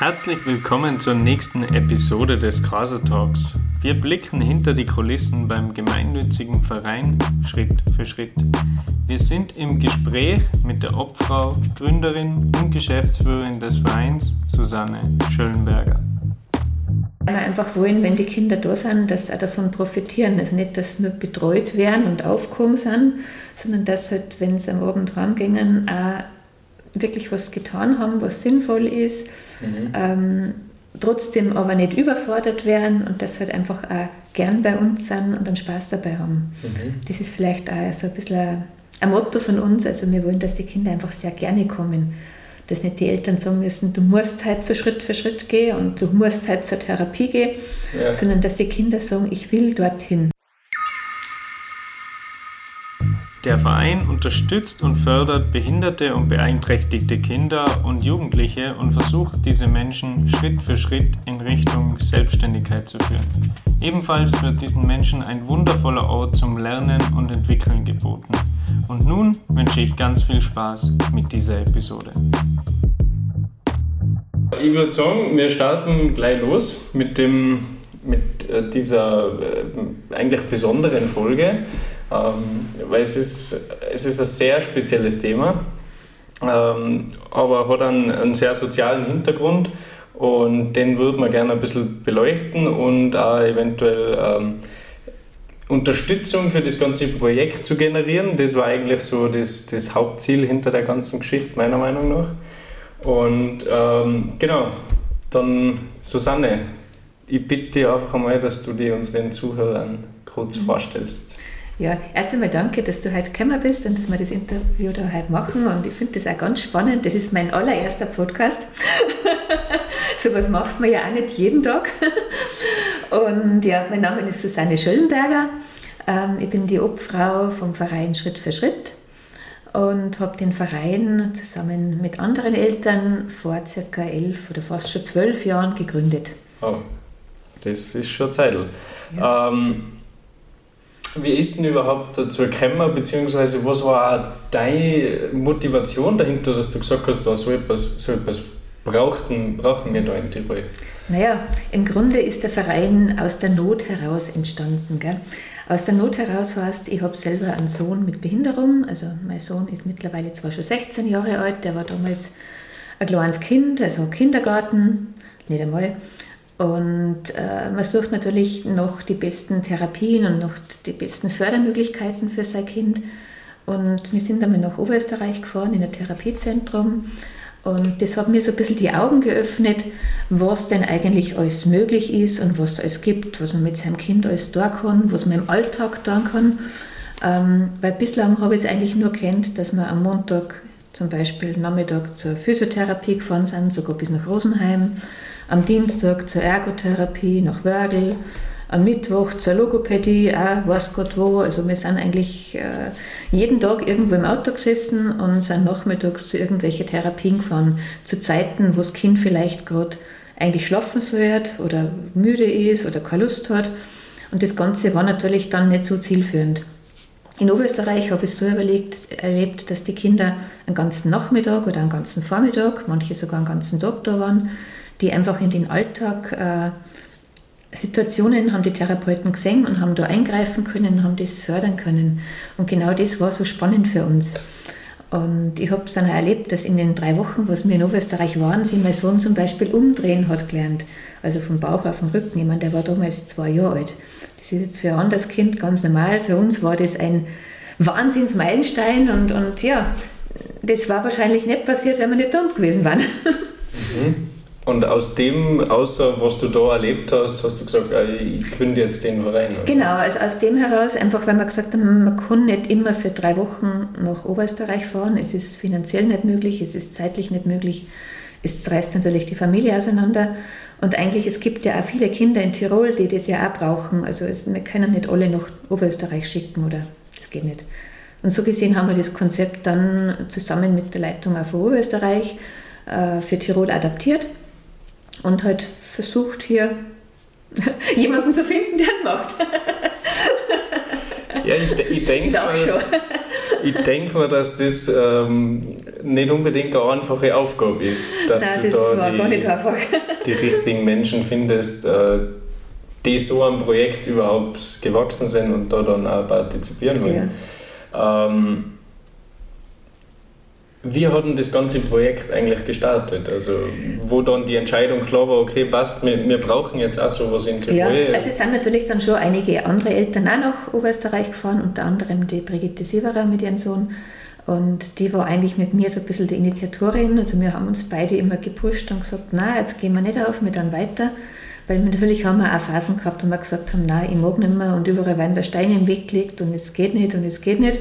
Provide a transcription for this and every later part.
Herzlich willkommen zur nächsten Episode des Graser Talks. Wir blicken hinter die Kulissen beim gemeinnützigen Verein Schritt für Schritt. Wir sind im Gespräch mit der Obfrau, Gründerin und Geschäftsführerin des Vereins, Susanne Schöllenberger. Wir einfach wollen, wenn die Kinder da sind, dass sie auch davon profitieren. Also nicht, dass sie nur betreut werden und aufkommen sind, sondern dass halt, wenn sie am Abend heimgehen, auch wirklich was getan haben, was sinnvoll ist, mhm. ähm, trotzdem aber nicht überfordert werden und dass halt einfach auch gern bei uns sind und einen Spaß dabei haben. Mhm. Das ist vielleicht auch so ein bisschen ein, ein Motto von uns. Also wir wollen, dass die Kinder einfach sehr gerne kommen. Dass nicht die Eltern sagen müssen, du musst halt so Schritt für Schritt gehen und du musst halt zur Therapie gehen, ja. sondern dass die Kinder sagen, ich will dorthin. Der Verein unterstützt und fördert behinderte und beeinträchtigte Kinder und Jugendliche und versucht diese Menschen Schritt für Schritt in Richtung Selbstständigkeit zu führen. Ebenfalls wird diesen Menschen ein wundervoller Ort zum Lernen und Entwickeln geboten. Und nun wünsche ich ganz viel Spaß mit dieser Episode. Ich würde sagen, wir starten gleich los mit, dem, mit äh, dieser äh, eigentlich besonderen Folge. Ähm, weil es ist, es ist ein sehr spezielles Thema, ähm, aber hat einen, einen sehr sozialen Hintergrund und den würde man gerne ein bisschen beleuchten und auch eventuell ähm, Unterstützung für das ganze Projekt zu generieren. Das war eigentlich so das, das Hauptziel hinter der ganzen Geschichte, meiner Meinung nach. Und ähm, genau, dann Susanne, ich bitte dich einfach einmal, dass du dir unseren Zuhörern kurz mhm. vorstellst. Ja, erst einmal danke, dass du heute gekommen bist und dass wir das Interview da heute machen. Und ich finde das auch ganz spannend. Das ist mein allererster Podcast. so was macht man ja auch nicht jeden Tag. und ja, mein Name ist Susanne Schöllenberger. Ähm, ich bin die Obfrau vom Verein Schritt für Schritt und habe den Verein zusammen mit anderen Eltern vor circa elf oder fast schon zwölf Jahren gegründet. Oh, das ist schon Zeit. Ja. Ähm, wie ist denn überhaupt dazu gekommen, beziehungsweise was war deine Motivation dahinter, dass du gesagt hast, da so etwas, so etwas brauchten, brauchen wir da in Tirol? Naja, im Grunde ist der Verein aus der Not heraus entstanden. Gell? Aus der Not heraus heißt, ich habe selber einen Sohn mit Behinderung. Also mein Sohn ist mittlerweile zwar schon 16 Jahre alt, der war damals ein kleines Kind, also Kindergarten, nicht einmal. Und äh, man sucht natürlich noch die besten Therapien und noch die besten Fördermöglichkeiten für sein Kind. Und wir sind einmal nach Oberösterreich gefahren in ein Therapiezentrum. Und das hat mir so ein bisschen die Augen geöffnet, was denn eigentlich alles möglich ist und was es alles gibt, was man mit seinem Kind alles tun kann, was man im Alltag tun kann. Ähm, weil bislang habe ich es eigentlich nur kennt, dass man am Montag zum Beispiel Nachmittag zur Physiotherapie gefahren sind, sogar bis nach Rosenheim am Dienstag zur Ergotherapie nach Wörgl, am Mittwoch zur Logopädie, auch weiß Gott wo. Also wir sind eigentlich äh, jeden Tag irgendwo im Auto gesessen und sind nachmittags zu irgendwelchen Therapien gefahren, zu Zeiten, wo das Kind vielleicht gerade eigentlich schlafen soll oder müde ist oder keine Lust hat. Und das Ganze war natürlich dann nicht so zielführend. In Oberösterreich habe ich so überlegt, erlebt, dass die Kinder einen ganzen Nachmittag oder einen ganzen Vormittag, manche sogar einen ganzen Tag da waren, die einfach in den Alltag äh, Situationen haben die Therapeuten gesehen und haben da eingreifen können, haben das fördern können. Und genau das war so spannend für uns. Und ich habe es dann auch erlebt, dass in den drei Wochen, was wir in Oberösterreich waren, sie mein Sohn zum Beispiel umdrehen hat gelernt. Also vom Bauch auf den Rücken. Ich meine, der war damals zwei Jahre alt. Das ist jetzt für ein anderes Kind ganz normal. Für uns war das ein Wahnsinnsmeilenstein und, und ja, das war wahrscheinlich nicht passiert, wenn wir nicht dort gewesen waren. Mhm. Und aus dem, außer was du da erlebt hast, hast du gesagt, ich gründe jetzt den Verein. Oder? Genau, also aus dem heraus, einfach weil wir gesagt haben, man kann nicht immer für drei Wochen nach Oberösterreich fahren. Es ist finanziell nicht möglich, es ist zeitlich nicht möglich. Es reißt natürlich die Familie auseinander. Und eigentlich, es gibt ja auch viele Kinder in Tirol, die das ja auch brauchen. Also es, wir können nicht alle nach Oberösterreich schicken oder das geht nicht. Und so gesehen haben wir das Konzept dann zusammen mit der Leitung von Oberösterreich äh, für Tirol adaptiert und halt versucht hier jemanden zu finden, der es macht. Ja, ich, ich denke mal, ich denk mal, dass das ähm, nicht unbedingt eine einfache Aufgabe ist, dass Nein, du das da die, die, richtigen Menschen findest, äh, die so am Projekt überhaupt gewachsen sind und da dann auch partizipieren wollen. Ja. Ähm, wie hat denn das ganze Projekt eigentlich gestartet? Also, wo dann die Entscheidung klar war, okay, passt, wir, wir brauchen jetzt auch sowas in Tirol. Ja, also es sind natürlich dann schon einige andere Eltern auch nach Oberösterreich gefahren, unter anderem die Brigitte Sieverer mit ihrem Sohn. Und die war eigentlich mit mir so ein bisschen die Initiatorin. Also wir haben uns beide immer gepusht und gesagt, na, jetzt gehen wir nicht auf, wir dann weiter. Weil natürlich haben wir auch Phasen gehabt, wo wir gesagt haben, nein, ich mag nicht mehr und überall werden wir Steine im Weg gelegt und es geht nicht und es geht nicht.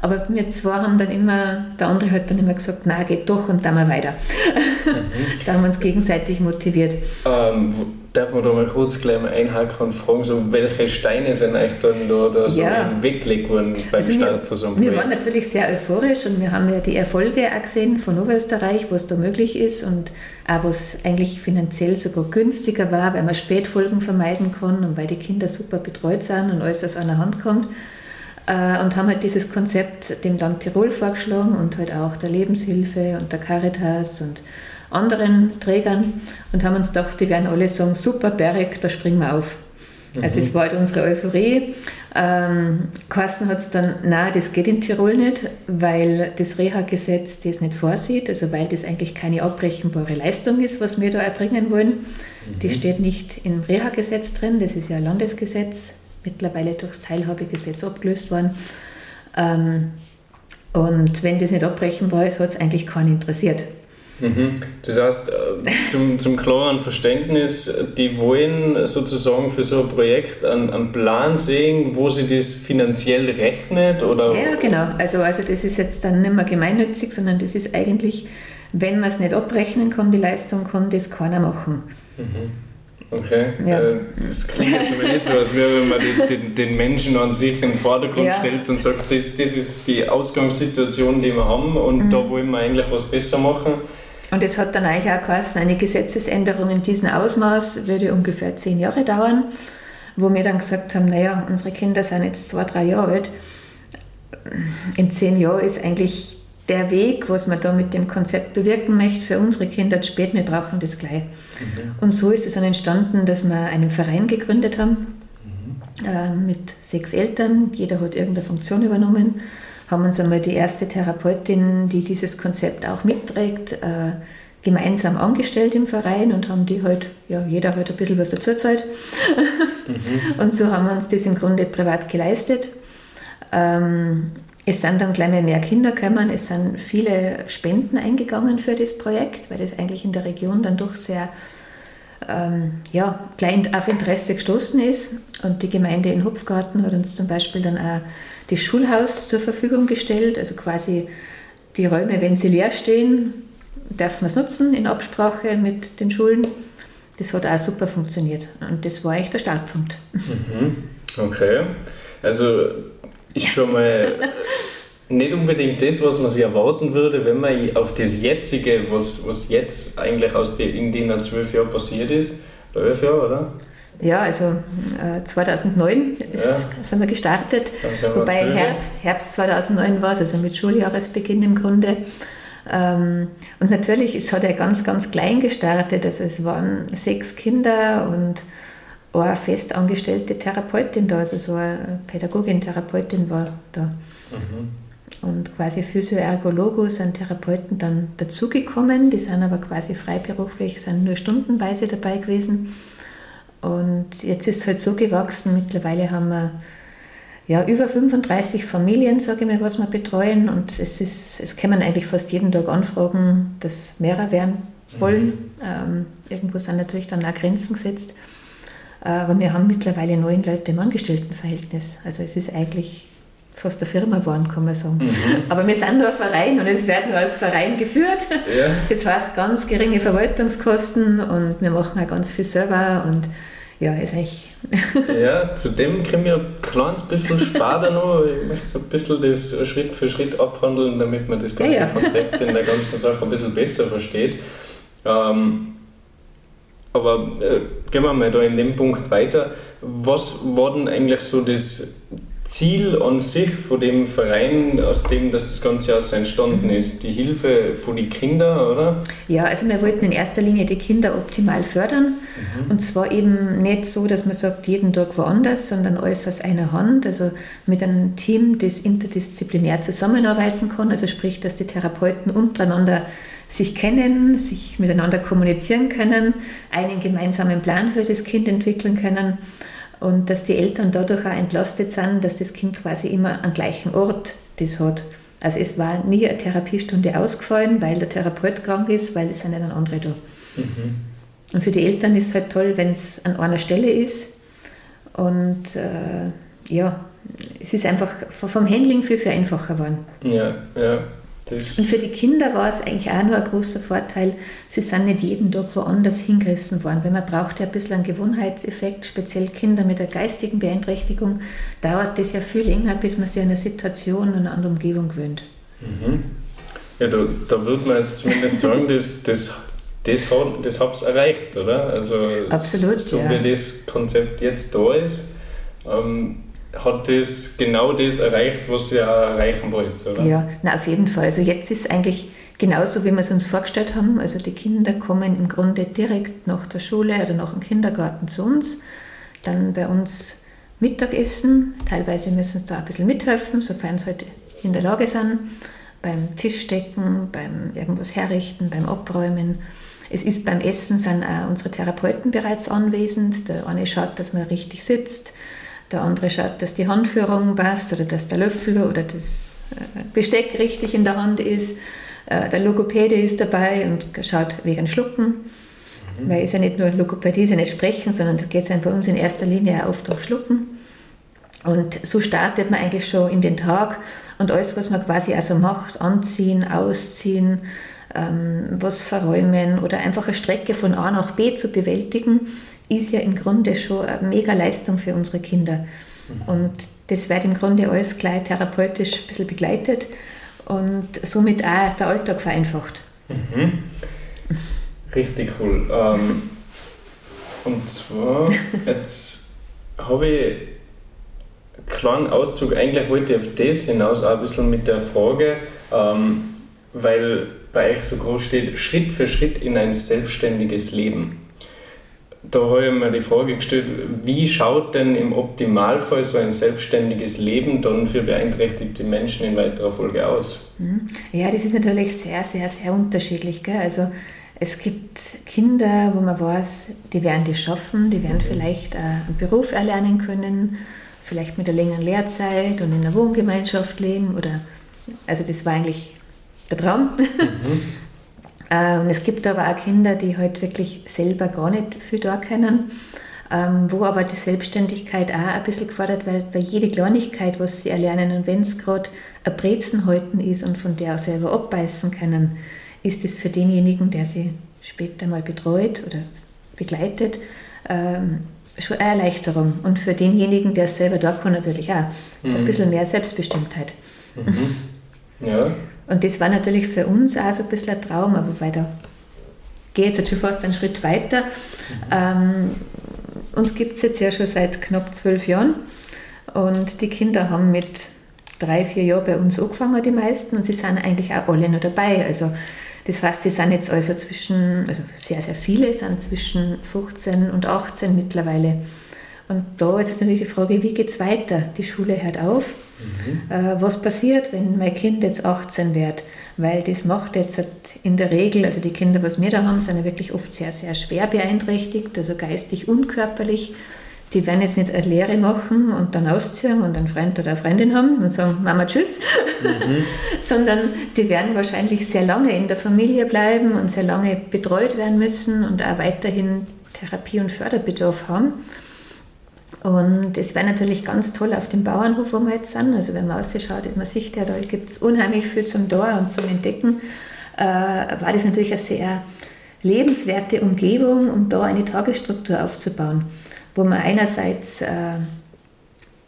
Aber wir zwei haben dann immer, der andere hat dann immer gesagt, na geht doch und dann mal weiter. Mhm. da haben wir uns gegenseitig motiviert. Ähm, darf man da mal kurz gleich mal einhaken und fragen, so, welche Steine sind eigentlich dann da, da so ja. weggelegt worden beim also Start von so einem Projekt? Wir waren natürlich sehr euphorisch und wir haben ja die Erfolge auch gesehen von Oberösterreich, was da möglich ist und auch was eigentlich finanziell sogar günstiger war, weil man Spätfolgen vermeiden kann und weil die Kinder super betreut sind und alles aus einer Hand kommt. Äh, und haben halt dieses Konzept dem Land Tirol vorgeschlagen und halt auch der Lebenshilfe und der Caritas und anderen Trägern und haben uns gedacht, die werden alle sagen, super Berg, da springen wir auf. Also mhm. Also es war halt unsere Euphorie. Ähm, Carsten hat es dann, nein, das geht in Tirol nicht, weil das Reha-Gesetz das nicht vorsieht, also weil das eigentlich keine abbrechenbare Leistung ist, was wir da erbringen wollen. Mhm. Die steht nicht im Reha-Gesetz drin, das ist ja ein Landesgesetz mittlerweile durchs Teilhabegesetz abgelöst worden. Ähm, und wenn das nicht abbrechenbar ist, hat es eigentlich keinen interessiert. Mhm. Das heißt, äh, zum, zum klaren Verständnis, die wollen sozusagen für so ein Projekt einen, einen, Plan sehen, wo sie das finanziell rechnet? Oder? Ja, genau. Also, also das ist jetzt dann nicht mehr gemeinnützig, sondern das ist eigentlich, wenn man es nicht abrechnen kann, die Leistung, kann das keiner machen. Mhm. Okay, ja. Äh, das klingt jetzt aber nicht so, als wäre man den, den, Menschen an sich in den Vordergrund ja. stellt und sagt, das, das ist die Ausgangssituation, die wir haben und mhm. da wollen wir eigentlich was besser machen. Und es hat dann eigentlich auch geheißen, eine Gesetzesänderung in diesem Ausmaß würde ungefähr zehn Jahre dauern, wo wir dann gesagt haben, naja, unsere Kinder sind jetzt zwei, drei Jahre alt. In zehn Jahren ist eigentlich der Weg, was man da mit dem Konzept bewirken möchte, für unsere Kinder zu spät, wir brauchen das gleich. Mhm. Und so ist es dann entstanden, dass wir einen Verein gegründet haben mhm. äh, mit sechs Eltern. Jeder hat irgendeine Funktion übernommen. Haben uns einmal die erste Therapeutin, die dieses Konzept auch mitträgt, äh, gemeinsam angestellt im Verein und haben die halt, ja, jeder halt ein bisschen was dazu zahlt. Mhm. Und so haben wir uns das im Grunde privat geleistet. Ähm, es sind dann gleich mehr Kinder gekommen, es sind viele Spenden eingegangen für das Projekt, weil das eigentlich in der Region dann doch sehr ähm, ja, gleich auf Interesse gestoßen ist. Und die Gemeinde in Hupfgarten hat uns zum Beispiel dann auch das Schulhaus zur Verfügung gestellt, also quasi die Räume, wenn sie leer stehen, darf man es nutzen in Absprache mit den Schulen. Das hat auch super funktioniert und das war eigentlich der Startpunkt. Mhm. Okay, also ist schon mal nicht unbedingt das, was man sich erwarten würde, wenn man auf das jetzige, was, was jetzt eigentlich aus die, in den zwölf Jahren passiert ist, elf Jahre, oder? Ja, also äh, 2009 ist, ja. sind wir gestartet, sind wir wobei Herbst, Herbst 2009 war es, also mit Schuljahresbeginn im Grunde. Ähm, und natürlich, es hat ja ganz, ganz klein gestartet, also es waren sechs Kinder und eine festangestellte Therapeutin da, also so eine Pädagogin, Therapeutin war da. Mhm. Und quasi Physioergologo sind Therapeuten dann dazugekommen, die sind aber quasi freiberuflich, sind nur stundenweise dabei gewesen. Und jetzt ist es halt so gewachsen, mittlerweile haben wir ja, über 35 Familien, sage ich mal, was wir betreuen. Und es, ist, es kommen eigentlich fast jeden Tag Anfragen, dass mehrere werden wollen. Mhm. Ähm, irgendwo sind natürlich dann auch Grenzen gesetzt. Aber wir haben mittlerweile neun Leute im Angestelltenverhältnis. Also es ist eigentlich fast eine Firma geworden, kann man sagen. Mhm. Aber wir sind nur ein Verein und es wird nur als Verein geführt. Ja. Das heißt ganz geringe Verwaltungskosten und wir machen auch ganz viel selber und ja, ist eigentlich. ja, zudem können wir ein kleines bisschen später noch. Ich möchte so ein bisschen das Schritt für Schritt abhandeln, damit man das ganze ja, ja. Konzept in der ganzen Sache ein bisschen besser versteht. Ähm, aber äh, gehen wir mal da in dem Punkt weiter. Was war denn eigentlich so das, Ziel an sich von dem Verein, aus dem dass das Ganze aus entstanden ist, die Hilfe von den Kindern, oder? Ja, also wir wollten in erster Linie die Kinder optimal fördern. Mhm. Und zwar eben nicht so, dass man sagt, jeden Tag woanders, sondern alles aus einer Hand. Also mit einem Team, das interdisziplinär zusammenarbeiten kann. Also sprich, dass die Therapeuten untereinander sich kennen, sich miteinander kommunizieren können, einen gemeinsamen Plan für das Kind entwickeln können und dass die Eltern dadurch auch entlastet sind, dass das Kind quasi immer am gleichen Ort das hat. Also es war nie eine Therapiestunde ausgefallen, weil der Therapeut krank ist, weil es sind ja dann andere da. Mhm. Und für die Eltern ist es halt toll, wenn es an einer Stelle ist. Und äh, ja, es ist einfach vom Handling viel, viel einfacher geworden. Ja, ja. Das und für die Kinder war es eigentlich auch nur ein großer Vorteil, sie sind nicht jeden Tag woanders hingerissen worden, weil man braucht ja ein bisschen einen Gewohnheitseffekt, speziell Kinder mit einer geistigen Beeinträchtigung, dauert das ja viel länger, bis man sich an eine Situation und eine andere Umgebung gewöhnt. Mhm. Ja, da, da würde man jetzt zumindest sagen, dass das das, das habt ihr erreicht, oder? Also Absolut, so ja. wie das Konzept jetzt da ist, ähm, hat das genau das erreicht, was ihr erreichen wollt, oder? Ja, na, auf jeden Fall. Also jetzt ist eigentlich genauso, wie wir es uns vorgestellt haben. Also die Kinder kommen im Grunde direkt nach der Schule oder nach dem Kindergarten zu uns, dann bei uns Mittagessen. Teilweise müssen sie da ein bisschen mithelfen, sofern sie halt in der Lage sind. Beim Tischdecken, beim irgendwas herrichten, beim Abräumen. Es ist beim Essen sind auch unsere Therapeuten bereits anwesend. Der eine schaut, dass man richtig sitzt. Der andere schaut, dass die Handführung passt oder dass der Löffel oder das äh, Besteck richtig in der Hand ist. Äh, der Logopäde ist dabei und schaut wegen Schlucken. Mhm. Weil es ja nicht nur Logopädie, ist ja nicht Sprechen, sondern es geht bei uns in erster Linie auch oft um Schlucken. Und so startet man eigentlich schon in den Tag und alles, was man quasi also macht, anziehen, ausziehen, ähm, was verräumen oder einfach eine Strecke von A nach B zu bewältigen, ist ja im Grunde schon eine mega Leistung für unsere Kinder. Mhm. Und das wird im Grunde alles gleich therapeutisch ein bisschen begleitet und somit auch der Alltag vereinfacht. Mhm. Richtig cool. Ähm, und zwar, jetzt habe ich einen kleinen Auszug, eigentlich wollte ich auf das hinaus auch ein bisschen mit der Frage, ähm, weil bei euch so groß steht, Schritt für Schritt in ein selbstständiges Leben da habe ich mir die Frage gestellt, wie schaut denn im Optimalfall so ein selbstständiges Leben dann für beeinträchtigte Menschen in weiterer Folge aus? Mhm. Ja, das ist natürlich sehr, sehr, sehr unterschiedlich. Gell? Also es gibt Kinder, wo man weiß, die werden das schaffen, die werden mhm. vielleicht einen Beruf erlernen können, vielleicht mit einer längeren Lehrzeit und in einer Wohngemeinschaft leben oder, also das war eigentlich der Traum. Mhm. Ähm, es gibt aber auch Kinder, die halt wirklich selber gar nicht viel da können, ähm, wo aber die Selbstständigkeit auch ein bisschen gefordert wird, weil jede Kleinigkeit, was sie erlernen, und wenn es gerade ein Brezen halten ist und von der auch selber abbeißen können, ist es für denjenigen, der sie später mal betreut oder begleitet, ähm, schon eine Erleichterung. Und für denjenigen, der es selber da kann, natürlich auch. Mhm. ein bisschen mehr Selbstbestimmtheit. Mhm. Ja. Und das war natürlich für uns auch so ein bisschen ein Traum, aber wobei da geht es jetzt schon fast einen Schritt weiter. Ähm, uns gibt es jetzt ja schon seit knapp zwölf Jahren und die Kinder haben mit drei, vier Jahren bei uns angefangen, die meisten, und sie sind eigentlich auch alle noch dabei. Also das heißt, sie sind jetzt also zwischen, also sehr, sehr viele sind zwischen 15 und 18 mittlerweile. Und da ist jetzt natürlich die Frage, wie geht es weiter? Die Schule hört auf. Mhm. Äh, was passiert, wenn mein Kind jetzt 18 wird? Weil das macht jetzt in der Regel, also die Kinder, was wir da haben, sind ja wirklich oft sehr, sehr schwer beeinträchtigt, also geistig und körperlich. Die werden jetzt nicht eine Lehre machen und dann ausziehen und einen Freund oder eine Freundin haben und sagen, Mama, tschüss, mhm. sondern die werden wahrscheinlich sehr lange in der Familie bleiben und sehr lange betreut werden müssen und auch weiterhin Therapie- und Förderbedarf haben. Und es wäre natürlich ganz toll auf dem Bauernhof, wo wir jetzt sind. Also wenn man ausschaut, man sieht ja, da gibt es unheimlich viel zum Tor und zum Entdecken. Äh, war das natürlich eine sehr lebenswerte Umgebung, um da eine Tagesstruktur aufzubauen, wo man einerseits äh,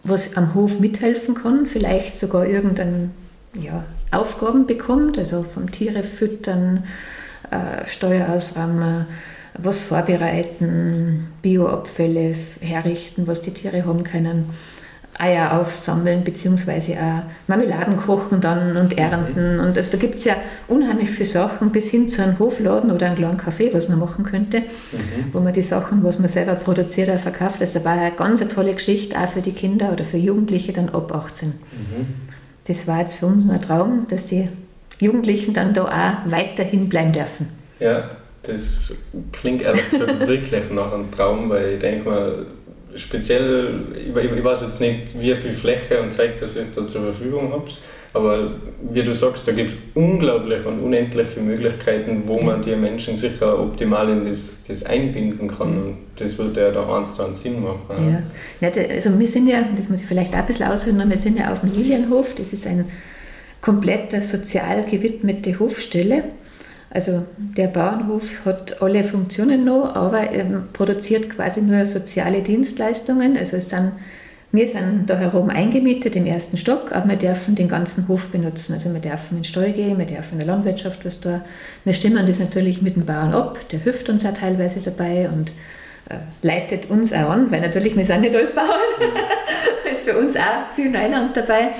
was am Hof mithelfen kann, vielleicht sogar irgendeine ja, Aufgaben bekommt, also vom Tiere füttern, äh, Steuer ausräumen, was vorbereiten, Bioabfälle herrichten, was die Tiere haben können. Eier aufsammeln, beziehungsweise auch Marmeladen kochen dann und ernten. Mhm. Und also da gibt es ja unheimlich viele Sachen, bis hin zu einem Hofladen oder einem kleinen Café, was man machen könnte, mhm. wo man die Sachen, was man selber produziert, auch verkauft. Also da war eine ganz tolle Geschichte, auch für die Kinder oder für Jugendliche dann ab 18. Mhm. Das war jetzt für uns ein Traum, dass die Jugendlichen dann da auch weiterhin bleiben dürfen. Ja, das klingt ehrlich gesagt wirklich nach einem Traum, weil ich denke mal, speziell, ich, weiß jetzt nicht, wie viel Fläche und Zeit das ist da zur Verfügung habt, aber wie du sagst, da gibt es unglaublich und unendlich viele Möglichkeiten, wo man die Menschen sicher optimal in das, das einbinden kann und das würde ja da eins zu eins Sinn machen. Ja. ja, also wir sind ja, das muss ich vielleicht auch ein bisschen ausholen, wir sind ja auf dem Lilienhof, das ist ein komplett sozial gewidmete Hofstelle also der Bauernhof hat alle Funktionen noch, aber er produziert quasi nur soziale Dienstleistungen. Also es sind, wir sind da herum eingemietet im ersten Stock, aber wir dürfen den ganzen Hof benutzen. Also wir dürfen in den Stall gehen, wir dürfen in der Landwirtschaft was da. Wir stimmen das natürlich mit dem Bauern ab, der hilft uns auch teilweise dabei und äh, leitet uns auch an, weil natürlich wir sind nicht als Bauern. da ist für uns auch viel Neuland dabei.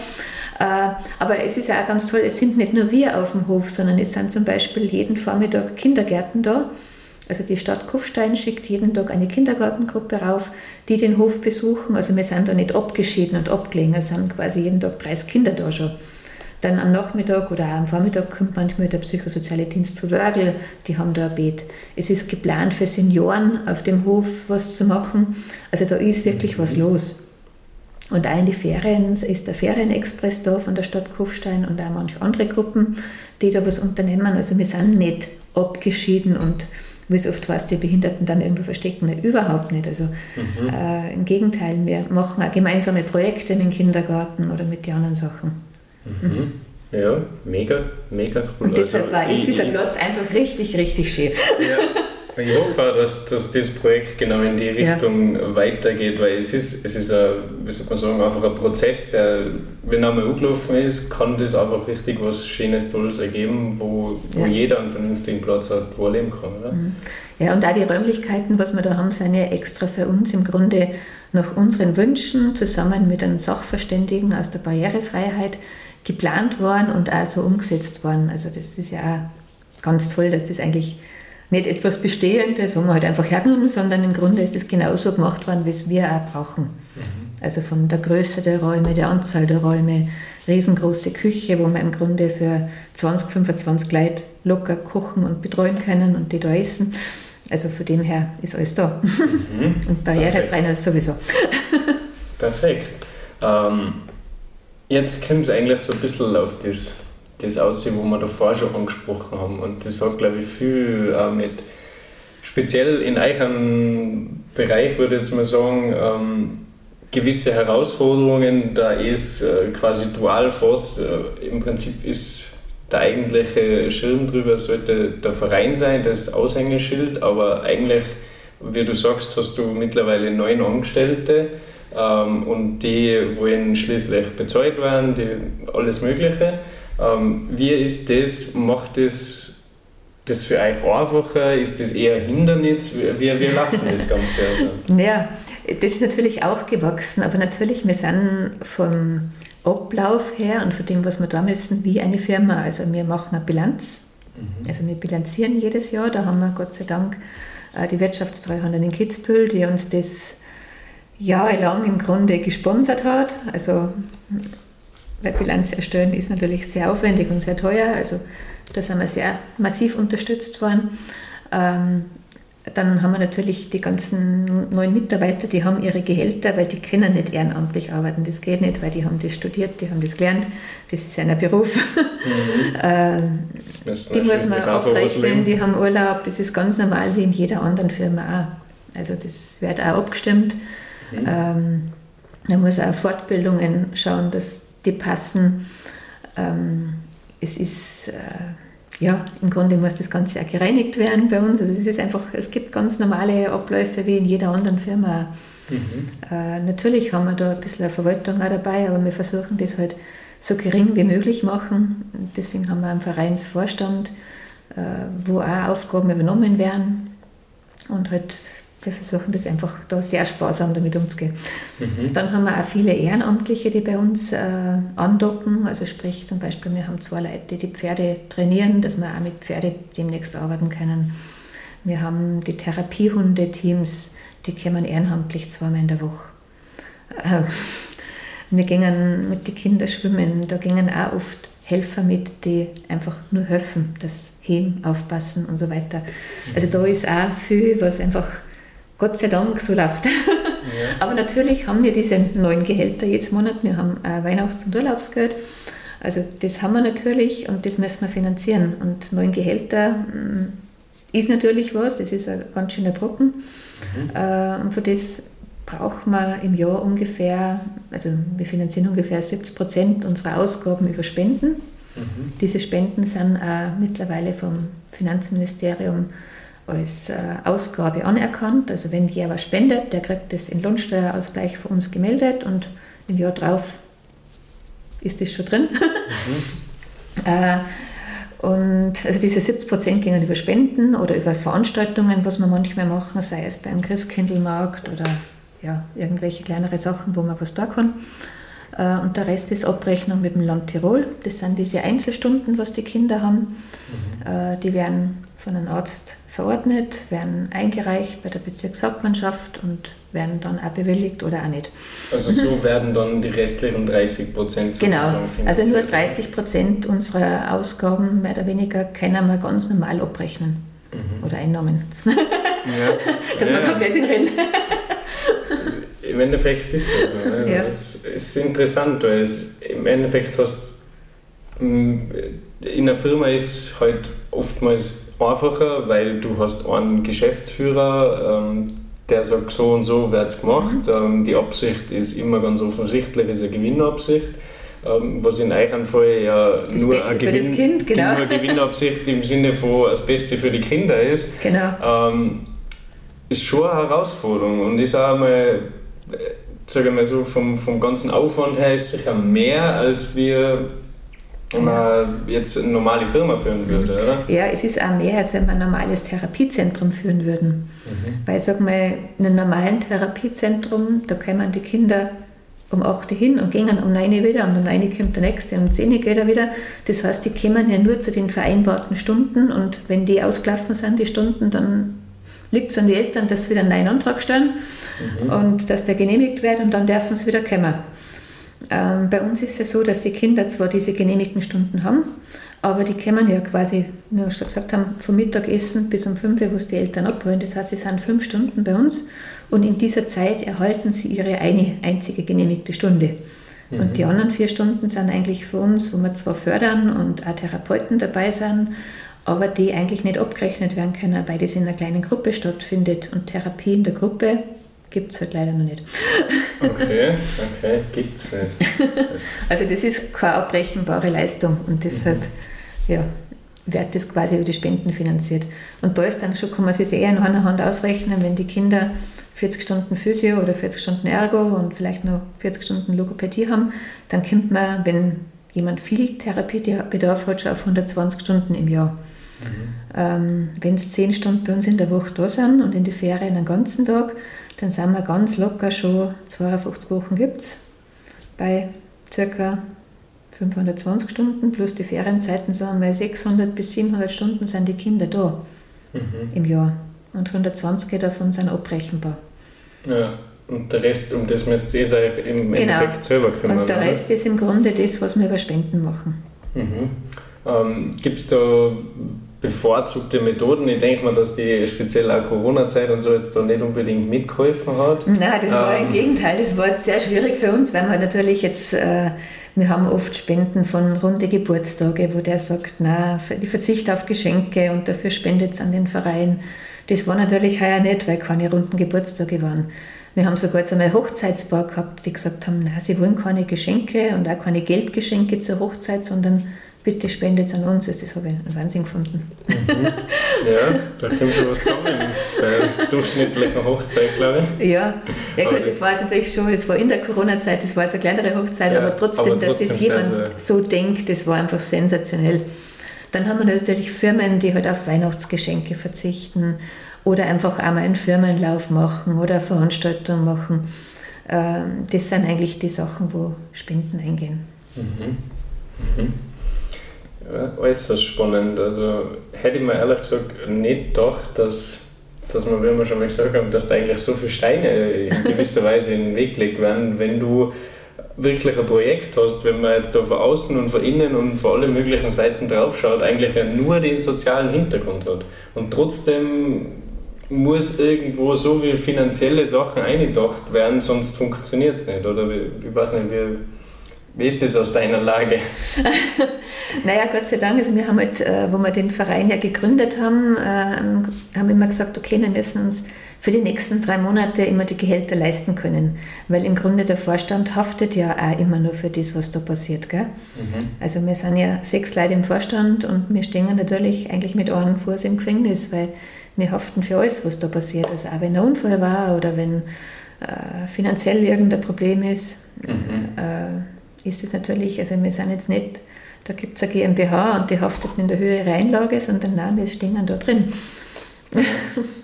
Äh, aber es ist ja auch ganz toll, es sind nicht nur wir auf dem Hof, sondern es sind zum Beispiel jeden Vormittag Kindergärten da. Also die Stadt Kufstein schickt jeden Tag eine Kindergartengruppe rauf, die den Hof besuchen. Also wir sind da nicht abgeschieden und abgelegen, es sind quasi jeden Tag 30 Kinder da schon. Dann am Nachmittag oder auch am Vormittag kommt manchmal der psychosoziale Dienst zu Wörgl, die haben da ein Bett. Es ist geplant für Senioren auf dem Hof was zu machen. Also da ist wirklich was los. Und auch in die Ferien ist der Ferienexpress da von der Stadt Kufstein und auch manche andere Gruppen, die da was unternehmen. Also wir sind nicht abgeschieden und wie es oft heißt, die Behinderten dann irgendwo verstecken. Nicht, überhaupt nicht. Also mhm. äh, im Gegenteil, wir machen auch gemeinsame Projekte mit dem Kindergarten oder mit den anderen Sachen. Mhm. Mhm. Ja, mega, mega cool. Und deshalb also, war, ist dieser Platz einfach richtig, richtig schön. Ja. Ich hoffe auch, dass, dass das Projekt genau in die Richtung ja. weitergeht, weil es ist, es ist ein, wie soll man sagen, einfach ein Prozess, der, wenn er mal angelaufen ist, kann das einfach richtig was Schönes, Tolles ergeben, wo, wo ja. jeder einen vernünftigen Platz hat, wo er leben kann. Oder? Mhm. Ja, und auch die Räumlichkeiten, was wir da haben, sind ja extra für uns im Grunde nach unseren Wünschen zusammen mit einem Sachverständigen aus der Barrierefreiheit geplant worden und auch so umgesetzt worden. Also das ist ja auch ganz toll, dass das eigentlich nicht etwas Bestehendes, wo wir halt einfach hernehmen, sondern im Grunde ist es genauso gemacht worden, wie es wir auch brauchen. Mhm. Also von der Größe der Räume, der Anzahl der Räume, riesengroße Küche, wo wir im Grunde für 20, 25 Leute locker kochen und betreuen können und die da essen. Also von dem her ist alles da. Mhm. Und barrierefrei sowieso. Perfekt. Ähm, jetzt kommt es eigentlich so ein bisschen auf das das aussehen, wo wir davor schon angesprochen haben. Und das hat, glaube ich, viel auch mit, speziell in eurem Bereich, würde ich jetzt mal sagen, ähm, gewisse Herausforderungen, da ist äh, quasi dual fort. Äh, Im Prinzip ist der eigentliche Schirm drüber, sollte der Verein sein, das Aushängeschild, aber eigentlich, wie du sagst, hast du mittlerweile neun Angestellte. Ähm, und die wollen schließlich bezahlt werden, die, alles Mögliche. Ähm, wie ist das? Macht das das für euch einfacher? Ist das eher ein Hindernis? Wie, wie läuft das Ganze? Also? Ja, das ist natürlich auch gewachsen, aber natürlich, wir sind vom Ablauf her und von dem, was wir da müssen, wie eine Firma. Also wir machen eine Bilanz, mhm. also wir bilanzieren jedes Jahr. Da haben wir Gott sei Dank äh, die Wirtschaftstreuhand in Kitzbühel, die uns das jahrelang im Grunde gesponsert hat. Also weil Bilanz erstellen ist natürlich sehr aufwendig und sehr teuer. Also da sind wir sehr massiv unterstützt worden. Ähm, dann haben wir natürlich die ganzen neuen Mitarbeiter, die haben ihre Gehälter, weil die können nicht ehrenamtlich arbeiten. Das geht nicht, weil die haben das studiert, die haben das gelernt. Das ist ein Beruf. Mhm. ähm, die muss man abrechnen, die haben Urlaub. Das ist ganz normal wie in jeder anderen Firma auch. Also das wird auch abgestimmt. Mhm. Ähm, man muss auch Fortbildungen schauen, dass die passen. Ähm, es ist, äh, ja, im Grunde muss das Ganze auch gereinigt werden bei uns. Also es ist einfach, es gibt ganz normale Abläufe wie in jeder anderen Firma. Mhm. Äh, natürlich haben wir da ein bisschen eine Verwaltung auch dabei, aber wir versuchen das halt so gering wie möglich machen. Deswegen haben wir einen Vereinsvorstand, äh, wo auch Aufgaben übernommen werden und halt wir versuchen das einfach da sehr sparsam damit umzugehen. Mhm. Dann haben wir auch viele Ehrenamtliche, die bei uns äh, andocken. Also sprich zum Beispiel, wir haben zwei Leute, die Pferde trainieren, dass wir auch mit Pferde demnächst arbeiten können. Wir haben die Therapiehunde-Teams, die kommen ehrenamtlich zweimal in der Woche. Äh, wir gingen mit den Kindern schwimmen, da gingen auch oft Helfer mit, die einfach nur helfen, das Heim aufpassen und so weiter. Also da ist auch viel, was einfach Gott sei Dank so läuft. Ja. Aber natürlich haben wir diese neuen Gehälter jetzt Monat, wir haben Weihnachts- und Urlaubsgeld. Also das haben wir natürlich und das müssen wir finanzieren. Und neun Gehälter mm, ist natürlich was, das ist ein ganz schöner Brocken. Mhm. Äh, und für das braucht man im Jahr ungefähr, also wir finanzieren ungefähr 70 Prozent unserer Ausgaben über Spenden. Mhm. Diese Spenden sind auch mittlerweile vom Finanzministerium als äh, Ausgabe anerkannt. Also wenn jeder was spendet, der kriegt das in Lohnsteuerausgleich für uns gemeldet und im Jahr drauf ist das schon drin. Mhm. äh, und also diese 70 Prozent gingen über Spenden oder über Veranstaltungen, was wir manchmal machen, sei es beim Christkindlmarkt oder ja, irgendwelche kleinere Sachen, wo man was da kann. Äh, und der Rest ist Abrechnung mit dem Land Tirol. Das sind diese Einzelstunden, was die Kinder haben. Mhm. Äh, die werden von einem Arzt verordnet, werden eingereicht bei der Bezirkshauptmannschaft und werden dann auch bewilligt oder auch nicht. Also so werden dann die restlichen 30 Prozent Genau, also nur 30 Prozent unserer Ausgaben mehr oder weniger können wir ganz normal abrechnen mhm. oder Einnahmen. ja. Dass wir ja. komplett reden. Im Endeffekt ist es so. Ne? Ja. Es ist interessant, weil es im Endeffekt hast mm, in einer Firma ist halt oftmals einfacher, weil du hast einen Geschäftsführer, ähm, der sagt, so und so wird es gemacht. Mhm. Ähm, die Absicht ist immer ganz offensichtlich, ist eine Gewinnabsicht. Ähm, was in eurem Fall ja das nur, eine, Gewinn, kind, genau. nur Gewinnabsicht im Sinne von das Beste für die Kinder ist, genau. ähm, ist schon eine Herausforderung und ist auch mal, sage mal so, vom, vom ganzen Aufwand her ist sicher mehr, als wir man jetzt eine normale Firma führen würde, oder? Ja, es ist auch mehr, als wenn wir ein normales Therapiezentrum führen würden. Mhm. Weil, sag mal, in einem normalen Therapiezentrum, da kommen die Kinder um 8 Uhr hin und gehen um 9 Uhr wieder und um 9 Uhr kommt der nächste und um 10 Uhr geht er wieder. Das heißt, die kommen ja nur zu den vereinbarten Stunden und wenn die ausgelaufen sind, die Stunden, dann liegt es an die Eltern, dass sie wieder einen neuen Antrag stellen mhm. und dass der genehmigt wird und dann dürfen sie wieder kommen. Ähm, bei uns ist es so, dass die Kinder zwar diese genehmigten Stunden haben, aber die kommen ja quasi, wie wir schon gesagt haben, vom Mittagessen bis um 5 Uhr, wo es die Eltern abholen. Das heißt, sie sind fünf Stunden bei uns und in dieser Zeit erhalten sie ihre eine einzige genehmigte Stunde. Mhm. Und die anderen vier Stunden sind eigentlich für uns, wo wir zwar fördern und auch Therapeuten dabei sind, aber die eigentlich nicht abgerechnet werden können, weil das in einer kleinen Gruppe stattfindet. Und Therapie in der Gruppe Gibt es halt leider noch nicht. Okay, okay, gibt es nicht. also das ist keine abbrechenbare Leistung und deshalb mhm. ja, wird das quasi über die Spenden finanziert. Und da ist dann schon, kann man sich eher in einer Hand ausrechnen, wenn die Kinder 40 Stunden Physio oder 40 Stunden Ergo und vielleicht noch 40 Stunden Logopädie haben, dann kommt man, wenn jemand viel Therapiebedarf hat, schon auf 120 Stunden im Jahr. Ähm, wenn es 10 Stunden bei uns in der Woche da sind und in die Ferien einen ganzen Tag, dann sind wir ganz locker schon 52 Wochen gibt es bei ca. 520 Stunden plus die Ferienzeiten, sagen wir 600 bis 700 Stunden sind die Kinder da mhm. im Jahr. Und 120 davon sind abbrechenbar. Ja, und der Rest, um das müsst ihr eh im genau. Endeffekt selber kümmern. Und der Rest oder? ist im Grunde das, was wir über Spenden machen. Mhm. Ähm, Gibt es da bevorzugte Methoden. Ich denke mal, dass die speziell auch Corona-Zeit und so jetzt da nicht unbedingt mitgeholfen hat. Nein, das war ähm. im Gegenteil. Das war sehr schwierig für uns, weil wir natürlich jetzt, äh, wir haben oft Spenden von runde Geburtstage, wo der sagt, na, die Verzicht auf Geschenke und dafür spendet es an den Verein. Das war natürlich heuer nicht, weil keine runden Geburtstage waren. Wir haben sogar jetzt einmal Hochzeitspaar gehabt, die gesagt haben, na, sie wollen keine Geschenke und auch keine Geldgeschenke zur Hochzeit, sondern bitte spendet an uns. Das habe ich einen Wahnsinn gefunden. Mhm. Ja, da kommt schon was zusammen bei durchschnittlicher Hochzeit, glaube ich. Ja, ja gut, das, das, war natürlich schon, das war in der Corona-Zeit, das war jetzt eine kleinere Hochzeit, ja, aber, trotzdem, aber trotzdem, dass das jemand so denkt, das war einfach sensationell. Dann haben wir natürlich Firmen, die halt auf Weihnachtsgeschenke verzichten oder einfach einmal einen Firmenlauf machen oder eine Veranstaltung machen. Ähm, das sind eigentlich die Sachen, wo Spenden eingehen. Mhm. Mhm. Äußerst spannend. Also hätte ich mir ehrlich gesagt nicht gedacht, dass, dass man, wie wir schon mal gesagt haben, dass da eigentlich so viele Steine in gewisser Weise in den Weg gelegt werden, wenn du wirklich ein Projekt hast, wenn man jetzt da von außen und von innen und von allen möglichen Seiten drauf schaut, eigentlich nur den sozialen Hintergrund hat. Und trotzdem muss irgendwo so viele finanzielle Sachen eingedacht werden, sonst funktioniert es nicht. Oder ich weiß nicht, wie, wie ist das aus deiner Lage? naja, Gott sei Dank, also wir haben halt, äh, wo wir den Verein ja gegründet haben, äh, haben immer gesagt, okay, wir müssen uns für die nächsten drei Monate immer die Gehälter leisten können. Weil im Grunde der Vorstand haftet ja auch immer nur für das, was da passiert. Gell? Mhm. Also wir sind ja sechs Leute im Vorstand und wir stehen natürlich eigentlich mit einem Fuß im Gefängnis, weil wir haften für alles, was da passiert. Also auch wenn ein Unfall war oder wenn äh, finanziell irgendein Problem ist, mhm. äh, ist es natürlich, also wir sind jetzt nicht, da gibt es eine GmbH und die haftet in der Höhe ihrer Einlage, sondern nein, wir stehen da drin.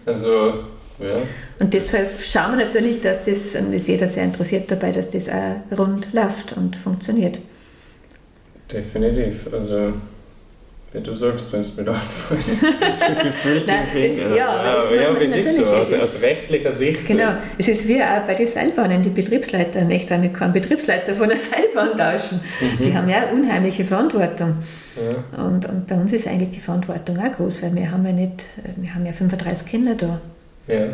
Also ja, und deshalb schauen wir natürlich, dass das, und ist jeder sehr interessiert dabei, dass das auch rund läuft und funktioniert. Definitiv. Also wie du sagst, wenn es mit anfängst, schon gefühlt Nein, das, ja, ja, das ja, ja, wie ist so, aus, aus rechtlicher Sicht. Genau, es ist wie auch bei den Seilbahnen, die Betriebsleiter nicht mit keinen Betriebsleiter von der Seilbahn tauschen. Mhm. Die haben ja eine unheimliche Verantwortung. Ja. Und, und bei uns ist eigentlich die Verantwortung auch groß, weil wir haben ja nicht, wir haben ja 35 Kinder da. Ja.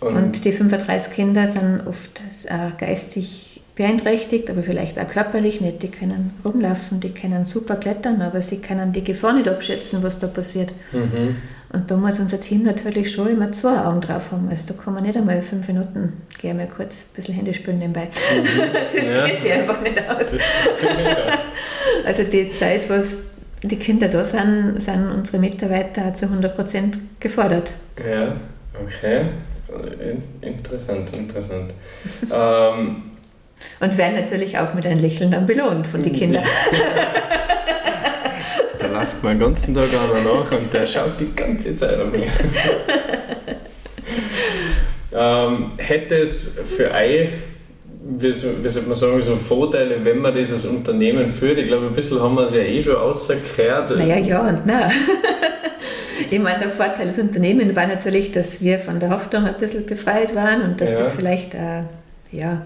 Und, und die 35 Kinder sind oft äh, geistig beeinträchtigt, aber vielleicht auch körperlich nicht. Die können rumlaufen, die können super klettern, aber sie können die Gefahr nicht abschätzen, was da passiert. Mhm. Und da muss unser Team natürlich schon immer zwei Augen drauf haben. Also da kann man nicht einmal fünf Minuten, gehen wir kurz ein bisschen Handy spielen nebenbei. Mhm. das ja. geht sich einfach nicht aus. Das geht nicht aus. Also die Zeit, was die Kinder da sind, sind unsere Mitarbeiter zu 100 Prozent gefordert. Ja, okay. Interessant, interessant. ähm, und werden natürlich auch mit einem Lächeln dann belohnt von den Kindern. da läuft man den ganzen Tag einer nach und der schaut die ganze Zeit auf mich. ähm, hätte es für euch, wie, soll man sagen, so Vorteile, wenn man dieses Unternehmen führt? Ich glaube, ein bisschen haben wir es ja eh schon rausgekehrt. Naja, ja und nein. Ich meine, der Vorteil des Unternehmens war natürlich, dass wir von der Haftung ein bisschen befreit waren und dass ja. das vielleicht, äh, ja,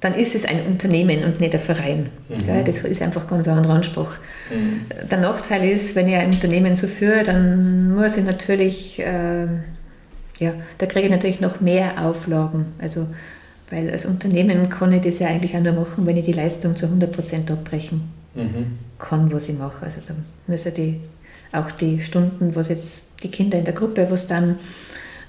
dann ist es ein Unternehmen und nicht ein Verein. Mhm. Das ist einfach ganz ein anderer Anspruch. Mhm. Der Nachteil ist, wenn ich ein Unternehmen so führe, dann muss ich natürlich, äh, ja, da kriege ich natürlich noch mehr Auflagen. Also, weil als Unternehmen kann ich das ja eigentlich auch nur machen, wenn ich die Leistung zu 100% abbrechen mhm. kann, was ich mache. Also da müssen die auch die Stunden, was jetzt die Kinder in der Gruppe, was dann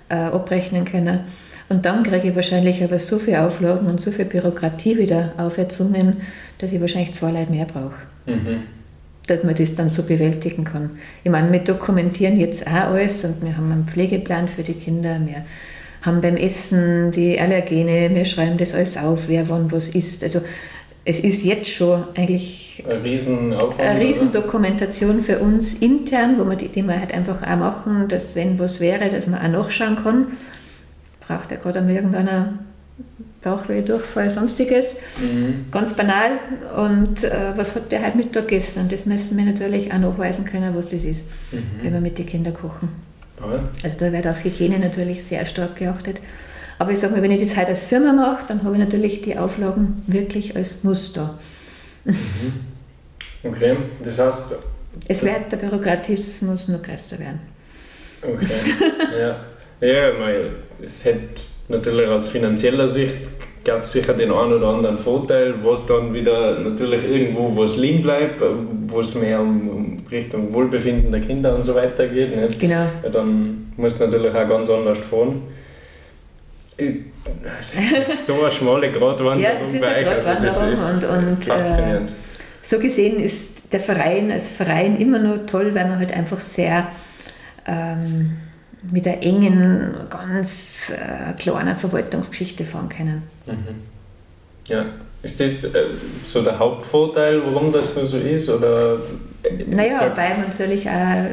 äh, abrechnen können. Und dann kriege ich wahrscheinlich aber so viele Auflagen und so viel Bürokratie wieder auferzwungen, dass ich wahrscheinlich zwei Leute mehr brauche. Mhm. Dass man das dann so bewältigen kann. Ich meine, wir dokumentieren jetzt auch alles und wir haben einen Pflegeplan für die Kinder. Wir haben beim Essen die Allergene, wir schreiben das alles auf, wer wann was isst. Also es ist jetzt schon eigentlich ein Riesenaufwand, eine Riesendokumentation für uns intern, wo wir die, die wir halt einfach auch machen, dass wenn was wäre, dass man auch nachschauen kann braucht er gerade an irgendeiner Bauchweh, Durchfall, sonstiges. Mhm. Ganz banal. Und äh, was hat der heute Mittag gegessen? Das müssen wir natürlich auch nachweisen können, was das ist, mhm. wenn wir mit den Kindern kochen. Okay. Also da wird auf Hygiene natürlich sehr stark geachtet. Aber ich sage mal, wenn ich das heute als Firma mache, dann habe ich natürlich die Auflagen wirklich als Muster. Mhm. Okay, das heißt... Es wird der Bürokratismus noch größer werden. Okay, ja. Ja, mein, es hat natürlich aus finanzieller Sicht gab es sicher den einen oder anderen Vorteil, was dann wieder natürlich irgendwo was liegen bleibt, wo es mehr um, um, Richtung Wohlbefinden der Kinder und so weiter geht. Nicht? Genau. Ja, dann muss natürlich auch ganz anders fahren. Das ist so eine schmale Gratwanderung ja, das ist bei euch. Also das ist und, und, faszinierend. Äh, so gesehen ist der Verein als Verein immer nur toll, weil man halt einfach sehr ähm, mit der engen, ganz äh, kleinen Verwaltungsgeschichte fahren können. Mhm. Ja, Ist das äh, so der Hauptvorteil, warum das nur so ist? Oder naja, weil natürlich auch,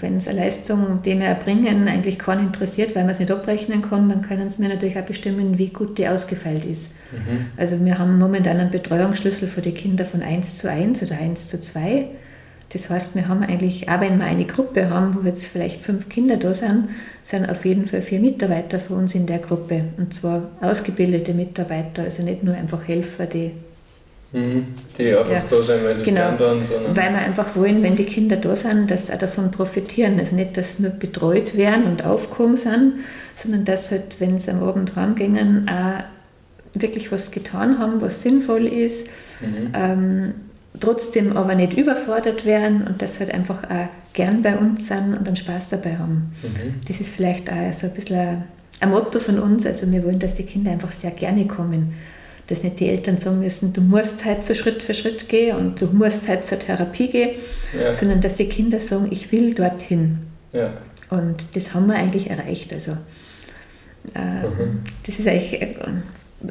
wenn es eine Leistung, die wir erbringen, eigentlich keinen interessiert, weil man es nicht abrechnen kann, dann können sie mir natürlich auch bestimmen, wie gut die ausgefeilt ist. Mhm. Also wir haben momentan einen Betreuungsschlüssel für die Kinder von 1 zu 1 oder 1 zu 2. Das heißt, wir haben eigentlich, auch wenn wir eine Gruppe haben, wo jetzt vielleicht fünf Kinder da sind, sind auf jeden Fall vier Mitarbeiter für uns in der Gruppe. Und zwar ausgebildete Mitarbeiter, also nicht nur einfach Helfer, die Mhm. Die einfach ja. da sind, weil sie genau. es gern tun. Weil wir einfach wollen, wenn die Kinder da sind, dass sie auch davon profitieren. Also nicht, dass sie nur betreut werden und aufkommen sind, sondern dass halt, wenn sie am Abend heimgehen, auch wirklich was getan haben, was sinnvoll ist. Mhm. Ähm, trotzdem aber nicht überfordert werden und dass halt einfach auch gern bei uns sind und einen Spaß dabei haben. Mhm. Das ist vielleicht auch so ein bisschen ein Motto von uns. Also wir wollen, dass die Kinder einfach sehr gerne kommen dass nicht die Eltern sagen müssen, du musst halt so Schritt für Schritt gehen und du musst halt zur Therapie gehen, ja. sondern dass die Kinder sagen, ich will dorthin. Ja. Und das haben wir eigentlich erreicht. Also äh, mhm. das ist eigentlich äh,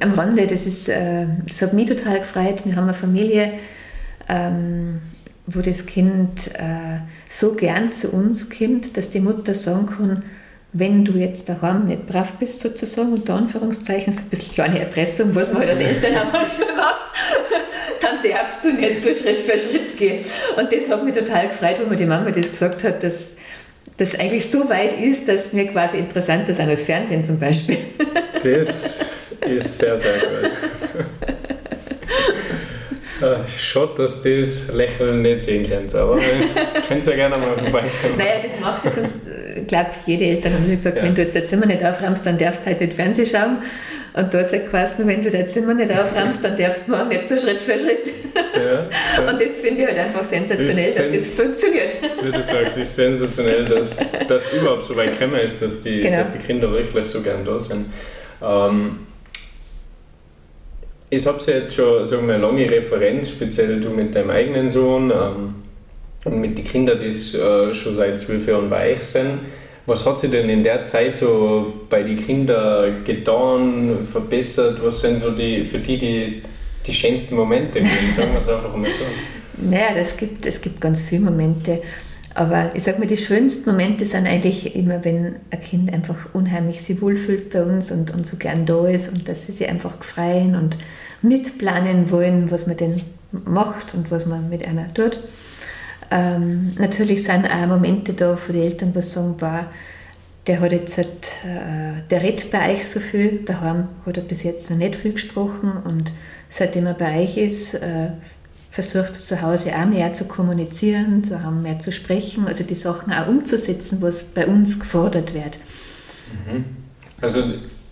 am Rande, das, ist, äh, das hat mich total gefreut. Wir haben eine Familie, ähm, wo das Kind äh, so gern zu uns kommt, dass die Mutter sagen kann, wenn du jetzt daheim nicht brav bist, sozusagen, unter Anführungszeichen, so ein bisschen kleine Erpressung, was man halt als Eltern auch manchmal macht, dann darfst du nicht so Schritt für Schritt gehen. Und das hat mich total gefreut, wo mir die Mama das gesagt hat, dass das eigentlich so weit ist, dass mir quasi interessanter sind als Fernsehen zum Beispiel. Das ist sehr, sehr gut. Äh, Schade, dass du das Lächeln nicht sehen könnt, aber könnt ja gerne mal vorbeikommen. Naja, das macht ja sonst, ich glaube, jede Eltern haben gesagt, ja. wenn du jetzt dein Zimmer nicht aufräumst, dann darfst du halt nicht Fernsehen schauen. Und da hat es geheißen, wenn du dein Zimmer nicht aufräumst, dann darfst du morgen nicht so Schritt für Schritt. Ja, ja. Und das finde ich halt einfach sensationell, das dass das funktioniert. Wie du sagst, ist sensationell, dass das überhaupt so weit gekommen ist, dass die, genau. dass die Kinder wirklich so gern da sind. Ähm, ich habe jetzt schon sagen wir, eine lange Referenz, speziell du mit deinem eigenen Sohn ähm, und mit den Kindern, die äh, schon seit zwölf Jahren bei euch sind. Was hat sich denn in der Zeit so bei den Kindern getan, verbessert? Was sind so die, für die die, die schönsten Momente? Sagen wir es einfach einmal so. Naja, es gibt, es gibt ganz viele Momente. Aber ich sage mal, die schönsten Momente sind eigentlich immer, wenn ein Kind einfach unheimlich sich wohlfühlt bei uns und, und so gern da ist und dass sie sich einfach freuen und mitplanen wollen, was man denn macht und was man mit einer tut. Ähm, natürlich sind auch Momente da, wo die Eltern was sagen, boah, der hat jetzt, äh, der redet bei euch so viel, daheim hat er bis jetzt noch nicht viel gesprochen und seitdem er bei euch ist, äh, versucht er zu Hause auch mehr zu kommunizieren, zu haben, mehr zu sprechen, also die Sachen auch umzusetzen, was bei uns gefordert wird. Mhm. Also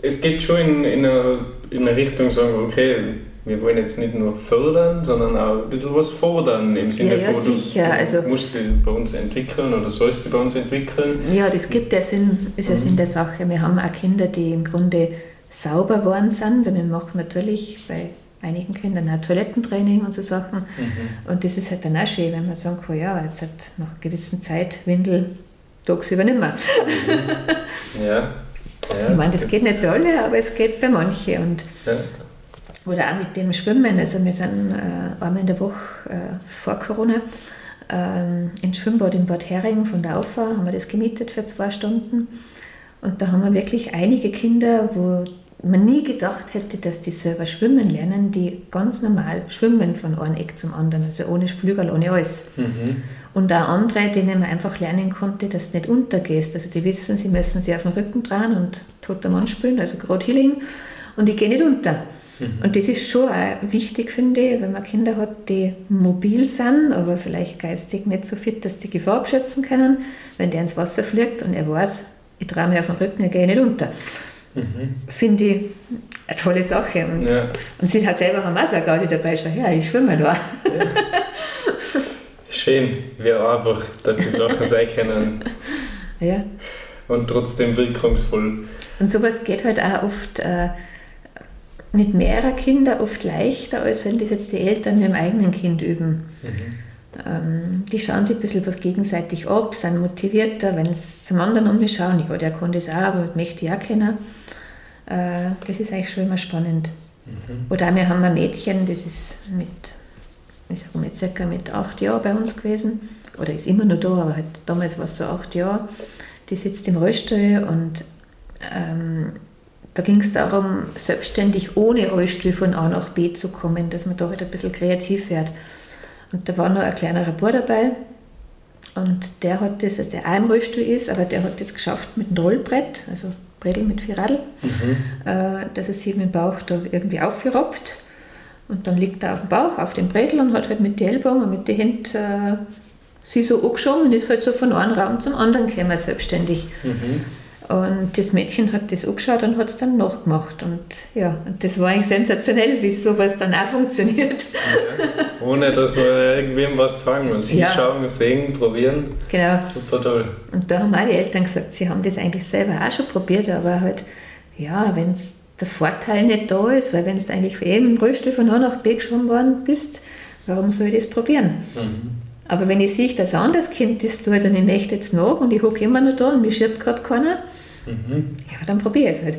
es geht schon in, in, eine, in eine Richtung, sagen, okay, wir wollen jetzt nicht nur fördern, sondern auch ein bisschen was fordern im Sinne ja, ja, von, sicher. du, also, musst dich bei uns entwickeln oder sollst du bei uns entwickeln. Ja, das gibt ja Sinn, ist ja mhm. Sinn der Sache. Wir haben auch Kinder, die im Grunde sauber geworden sind, weil wir machen natürlich bei einigen Kindern auch Toilettentraining und so Sachen. Mhm. Und das ist halt dann auch schön, wenn man sagen kann, ja, jetzt hat nach einer gewissen Zeit Windel tagsüber nicht mehr. Mhm. ja. Ja, ich meine, das, das, geht nicht bei allen, aber es geht bei manchen. Und ja. Oder auch mit dem Schwimmen. Also wir sind äh, einmal in der Woche äh, vor Corona ähm, ins Schwimmbad in Bad Hering von der Aufa, haben wir das gemietet für zwei Stunden. Und da haben wir wirklich einige Kinder, wo man nie gedacht hätte, dass die selber schwimmen lernen, die ganz normal schwimmen von einem Eck zum anderen, also ohne Flügel, ohne alles. Mhm. Und auch andere, denen man einfach lernen konnte, dass du nicht untergehst. Also die wissen, sie müssen sich auf den Rücken dran und toter Mann spielen, also gerade Healing, und ich gehe nicht unter. Mhm. Und das ist schon auch wichtig, finde ich, wenn man Kinder hat, die mobil sind, aber vielleicht geistig nicht so fit, dass die Gefahr abschätzen können, wenn der ins Wasser fliegt und er weiß, ich drehe mich auf den Rücken, ich gehe nicht unter. Mhm. Finde ich eine tolle Sache. Und, ja. und sie hat selber haben auch so eine Gaudi dabei, schon, ja, ich schwimme da. Ja. Schön, wie einfach, dass die Sachen sein können. Ja. Und trotzdem wirkungsvoll. Und sowas geht halt auch oft äh, mit mehreren Kindern oft leichter, als wenn das jetzt die Eltern mit dem eigenen Kind üben. Mhm. Ähm, die schauen sich ein bisschen was gegenseitig ab, sind motivierter, wenn sie zum anderen um schauen, ja, der kann das auch, aber möchte ich auch kennen. Äh, das ist eigentlich schon immer spannend. Mhm. Oder wir haben ein Mädchen, das ist mit, ich sage mal, circa mit acht Jahren bei uns gewesen. Oder ist immer noch da, aber halt, damals war es so acht Jahre. Die sitzt im Rollstuhl und ähm, da ging es darum, selbstständig ohne Rollstuhl von A nach B zu kommen, dass man da halt ein bisschen kreativ wird. Und da war noch ein kleinerer Bub dabei und der hat das, also der auch im Rollstuhl ist, aber der hat das geschafft mit einem Rollbrett, also Bredel mit vier Radl, mhm. äh, dass er sich mit dem Bauch da irgendwie aufgerobbt und dann liegt er auf dem Bauch, auf dem Bredel und hat halt mit den Ellbogen und mit den Händen äh, sie so angeschoben und ist halt so von einem Raum zum anderen gekommen, selbstständig. Mhm. Und das Mädchen hat das angeschaut und hat es dann nachgemacht. Und ja, und das war eigentlich sensationell, wie sowas dann auch funktioniert. Ja, ohne dass man irgendwem was sagen muss. Ja. Hinschauen, sehen, probieren. Genau. Super toll. Und da haben auch die Eltern gesagt, sie haben das eigentlich selber auch schon probiert, aber halt, ja, wenn es der Vorteil nicht da ist, weil wenn du eigentlich eben im Rollstuhl von A nach B geschoben worden bist, warum soll ich das probieren? Mhm. Aber wenn ich sehe, dass ein anderes Kind das tut und ich möchte jetzt nach und ich hocke immer noch da und mich schiebt gerade keiner, mhm. ja, dann probiere ich es halt.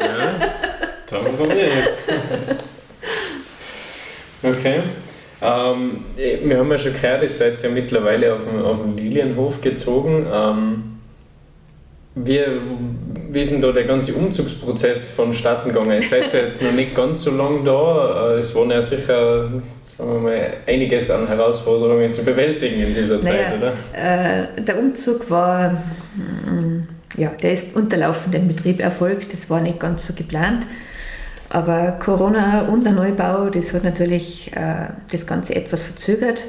Ja, ja, dann probiere ich es. Okay. Ähm, wir haben ja schon gehört, ihr seid ja mittlerweile auf dem, auf dem Lilienhof gezogen. Ähm, wie, wie ist denn da der ganze Umzugsprozess vonstatten gegangen? Ihr seid ja jetzt noch nicht ganz so lange da. Äh, es waren ja sicher sagen wir mal, einiges an Herausforderungen zu bewältigen in dieser Zeit, naja, oder? Äh, der Umzug war, mm, ja, der ist unter laufendem Betrieb erfolgt. Das war nicht ganz so geplant. Aber Corona und der Neubau, das hat natürlich äh, das Ganze etwas verzögert.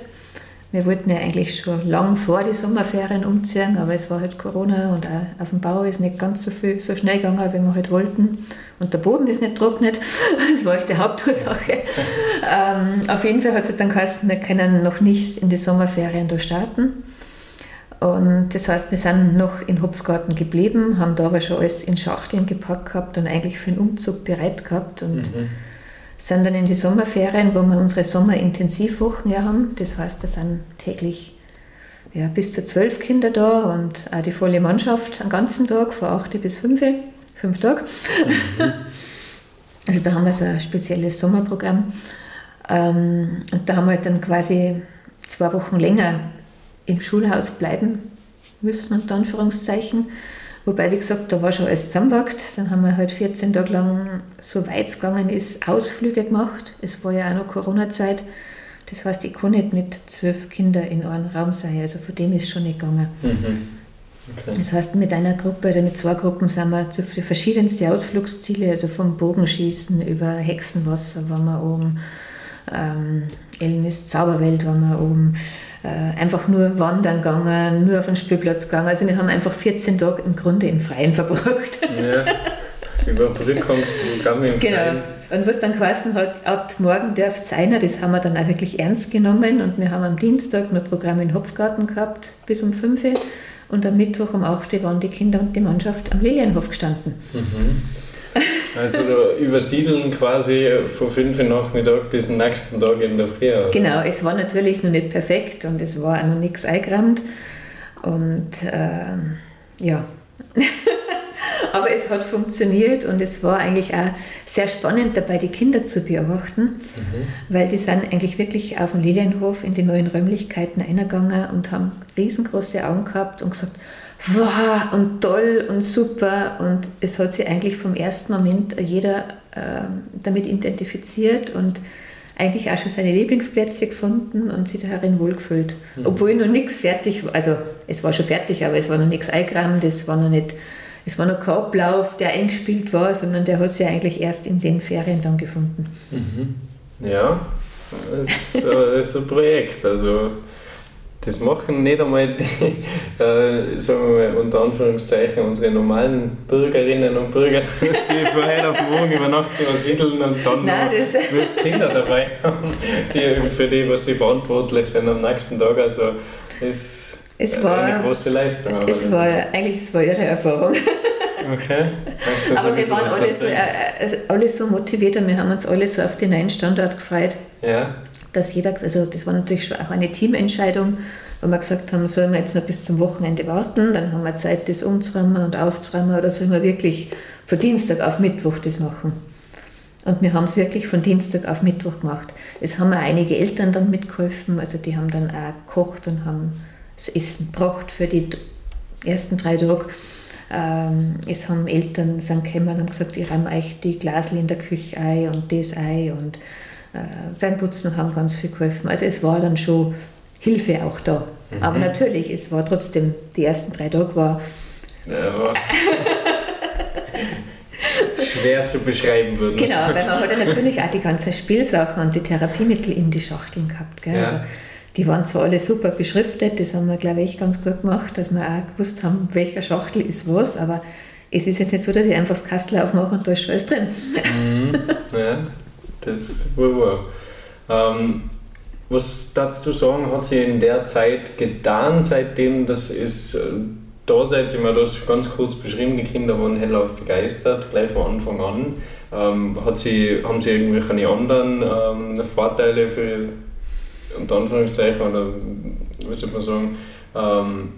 Wir wollten ja eigentlich schon lang vor die Sommerferien umziehen, aber es war halt Corona und auch auf dem Bau ist nicht ganz so viel so schnell gegangen, wie wir halt wollten. Und der Boden ist nicht trocknet. Das war echt die Hauptursache. ähm, auf jeden Fall hat es dann geheißen, wir können noch nicht in die Sommerferien da starten. Und das heißt, wir sind noch in Hopfgarten geblieben, haben da aber schon alles in Schachteln gepackt gehabt und eigentlich für den Umzug bereit gehabt. Und mhm sind dann in die Sommerferien, wo wir unsere Sommerintensivwochen ja haben. Das heißt, da sind täglich ja, bis zu zwölf Kinder da und auch die volle Mannschaft einen ganzen Tag, von acht bis fünf, fünf Tage. Mhm. Also da haben wir so ein spezielles Sommerprogramm. Ähm, und da haben wir dann quasi zwei Wochen länger im Schulhaus bleiben müssen, unter Anführungszeichen. Wobei, wie gesagt, da war schon alles zusammengewachsen. Dann haben wir halt 14 Tage lang, so weit es gegangen ist, Ausflüge gemacht. Es war ja auch noch Corona-Zeit. Das heißt, ich kann nicht mit zwölf Kindern in einem Raum sein. Also von dem ist schon nicht gegangen. Mhm. Okay. Das heißt, mit einer Gruppe oder mit zwei Gruppen sind wir zu verschiedensten Ausflugsziele, also vom Bogenschießen über Hexenwasser waren wir oben, ähm, Elmis Zauberwelt waren wir oben, einfach nur wandern gegangen, nur auf den Spielplatz gegangen. Also wir haben einfach 14 Tage im Grunde im Freien verbracht. Ja, Überbrückungsprogramme im genau. Freien. Und was dann geheißen hat, ab morgen darf es einer, das haben wir dann auch wirklich ernst genommen und wir haben am Dienstag noch Programm in Hopfgarten gehabt bis um 5 Uhr und am Mittwoch um 8 Uhr waren die Kinder und die Mannschaft am Lilienhof gestanden. Mhm. Also übersiedeln quasi von 5 Uhr Nachmittag bis zum nächsten Tag in der Früh. Oder? Genau, es war natürlich noch nicht perfekt und es war auch noch nichts eingerammt. Und äh, ja. Aber es hat funktioniert und es war eigentlich auch sehr spannend dabei, die Kinder zu beobachten, mhm. weil die sind eigentlich wirklich auf dem Lilienhof in die neuen Räumlichkeiten eingegangen und haben riesengroße Augen gehabt und gesagt, wow und toll und super und es hat sich eigentlich vom ersten Moment jeder äh, damit identifiziert und eigentlich auch schon seine Lieblingsplätze gefunden und sich darin wohlgefühlt. Mhm. Obwohl noch nichts fertig war, also es war schon fertig, aber es war noch nichts eingerammt, es war noch nicht, es war noch kein Ablauf, der eingespielt war, sondern der hat sich eigentlich erst in den Ferien dann gefunden. Mhm. Ja, das ist, das ist ein Projekt, also das machen nicht einmal die, äh, sagen wir mal unter Anführungszeichen, unsere normalen Bürgerinnen und Bürger, dass sie von heute auf morgen über Nacht übersiedeln und dann Nein, zwölf Kinder dabei haben, die, für die, was sie verantwortlich sind am nächsten Tag. Also ist es war, eine große Leistung. Es war, eigentlich es war ihre Erfahrung. Okay. Aber wir waren alle so, äh, äh, alle so motiviert und wir haben uns alle so auf den neuen Standort gefreut. Ja dass jeder, also das war natürlich schon auch eine Teamentscheidung, wo wir gesagt haben, sollen wir jetzt noch bis zum Wochenende warten, dann haben wir Zeit, das umzuräumen und aufzuräumen oder sollen wir wirklich von Dienstag auf Mittwoch das machen. Und wir haben es wirklich von Dienstag auf Mittwoch gemacht. Es haben auch einige Eltern dann mitgeholfen, also die haben dann auch gekocht und haben das Essen gebracht für die ersten drei Tage. Ähm, es haben Eltern sind gekommen und haben gesagt, ich räume euch die Glasel in der Küche ein und das ein und äh, beim Putzen haben ganz viel geholfen. Also es war dann schon Hilfe auch da. Mhm. Aber natürlich, es war trotzdem, die ersten drei Tage war... Ja, schwer zu beschreiben würden. Genau, weil man hat ja natürlich auch die ganzen Spielsachen und die Therapiemittel in die Schachteln gehabt. Gell? Ja. Also, die waren zwar alle super beschriftet, das haben wir, glaube ich, ganz gut gemacht, dass wir auch gewusst haben, welcher Schachtel ist was, aber es ist jetzt nicht so, dass ich einfach das Kastel aufmache und da ist schon alles drin. Mhm, ja, das war wahr. Ähm, was darfst du sagen, hat sich in der Zeit getan, seitdem das ist da seid ihr, du hast ganz kurz beschrieben, die Kinder waren hellauf begeistert, gleich von Anfang an. Ähm, hat sie, haben sie irgendwelche anderen ähm, Vorteile für, unter Anführungszeichen, oder wie soll man sagen, ähm,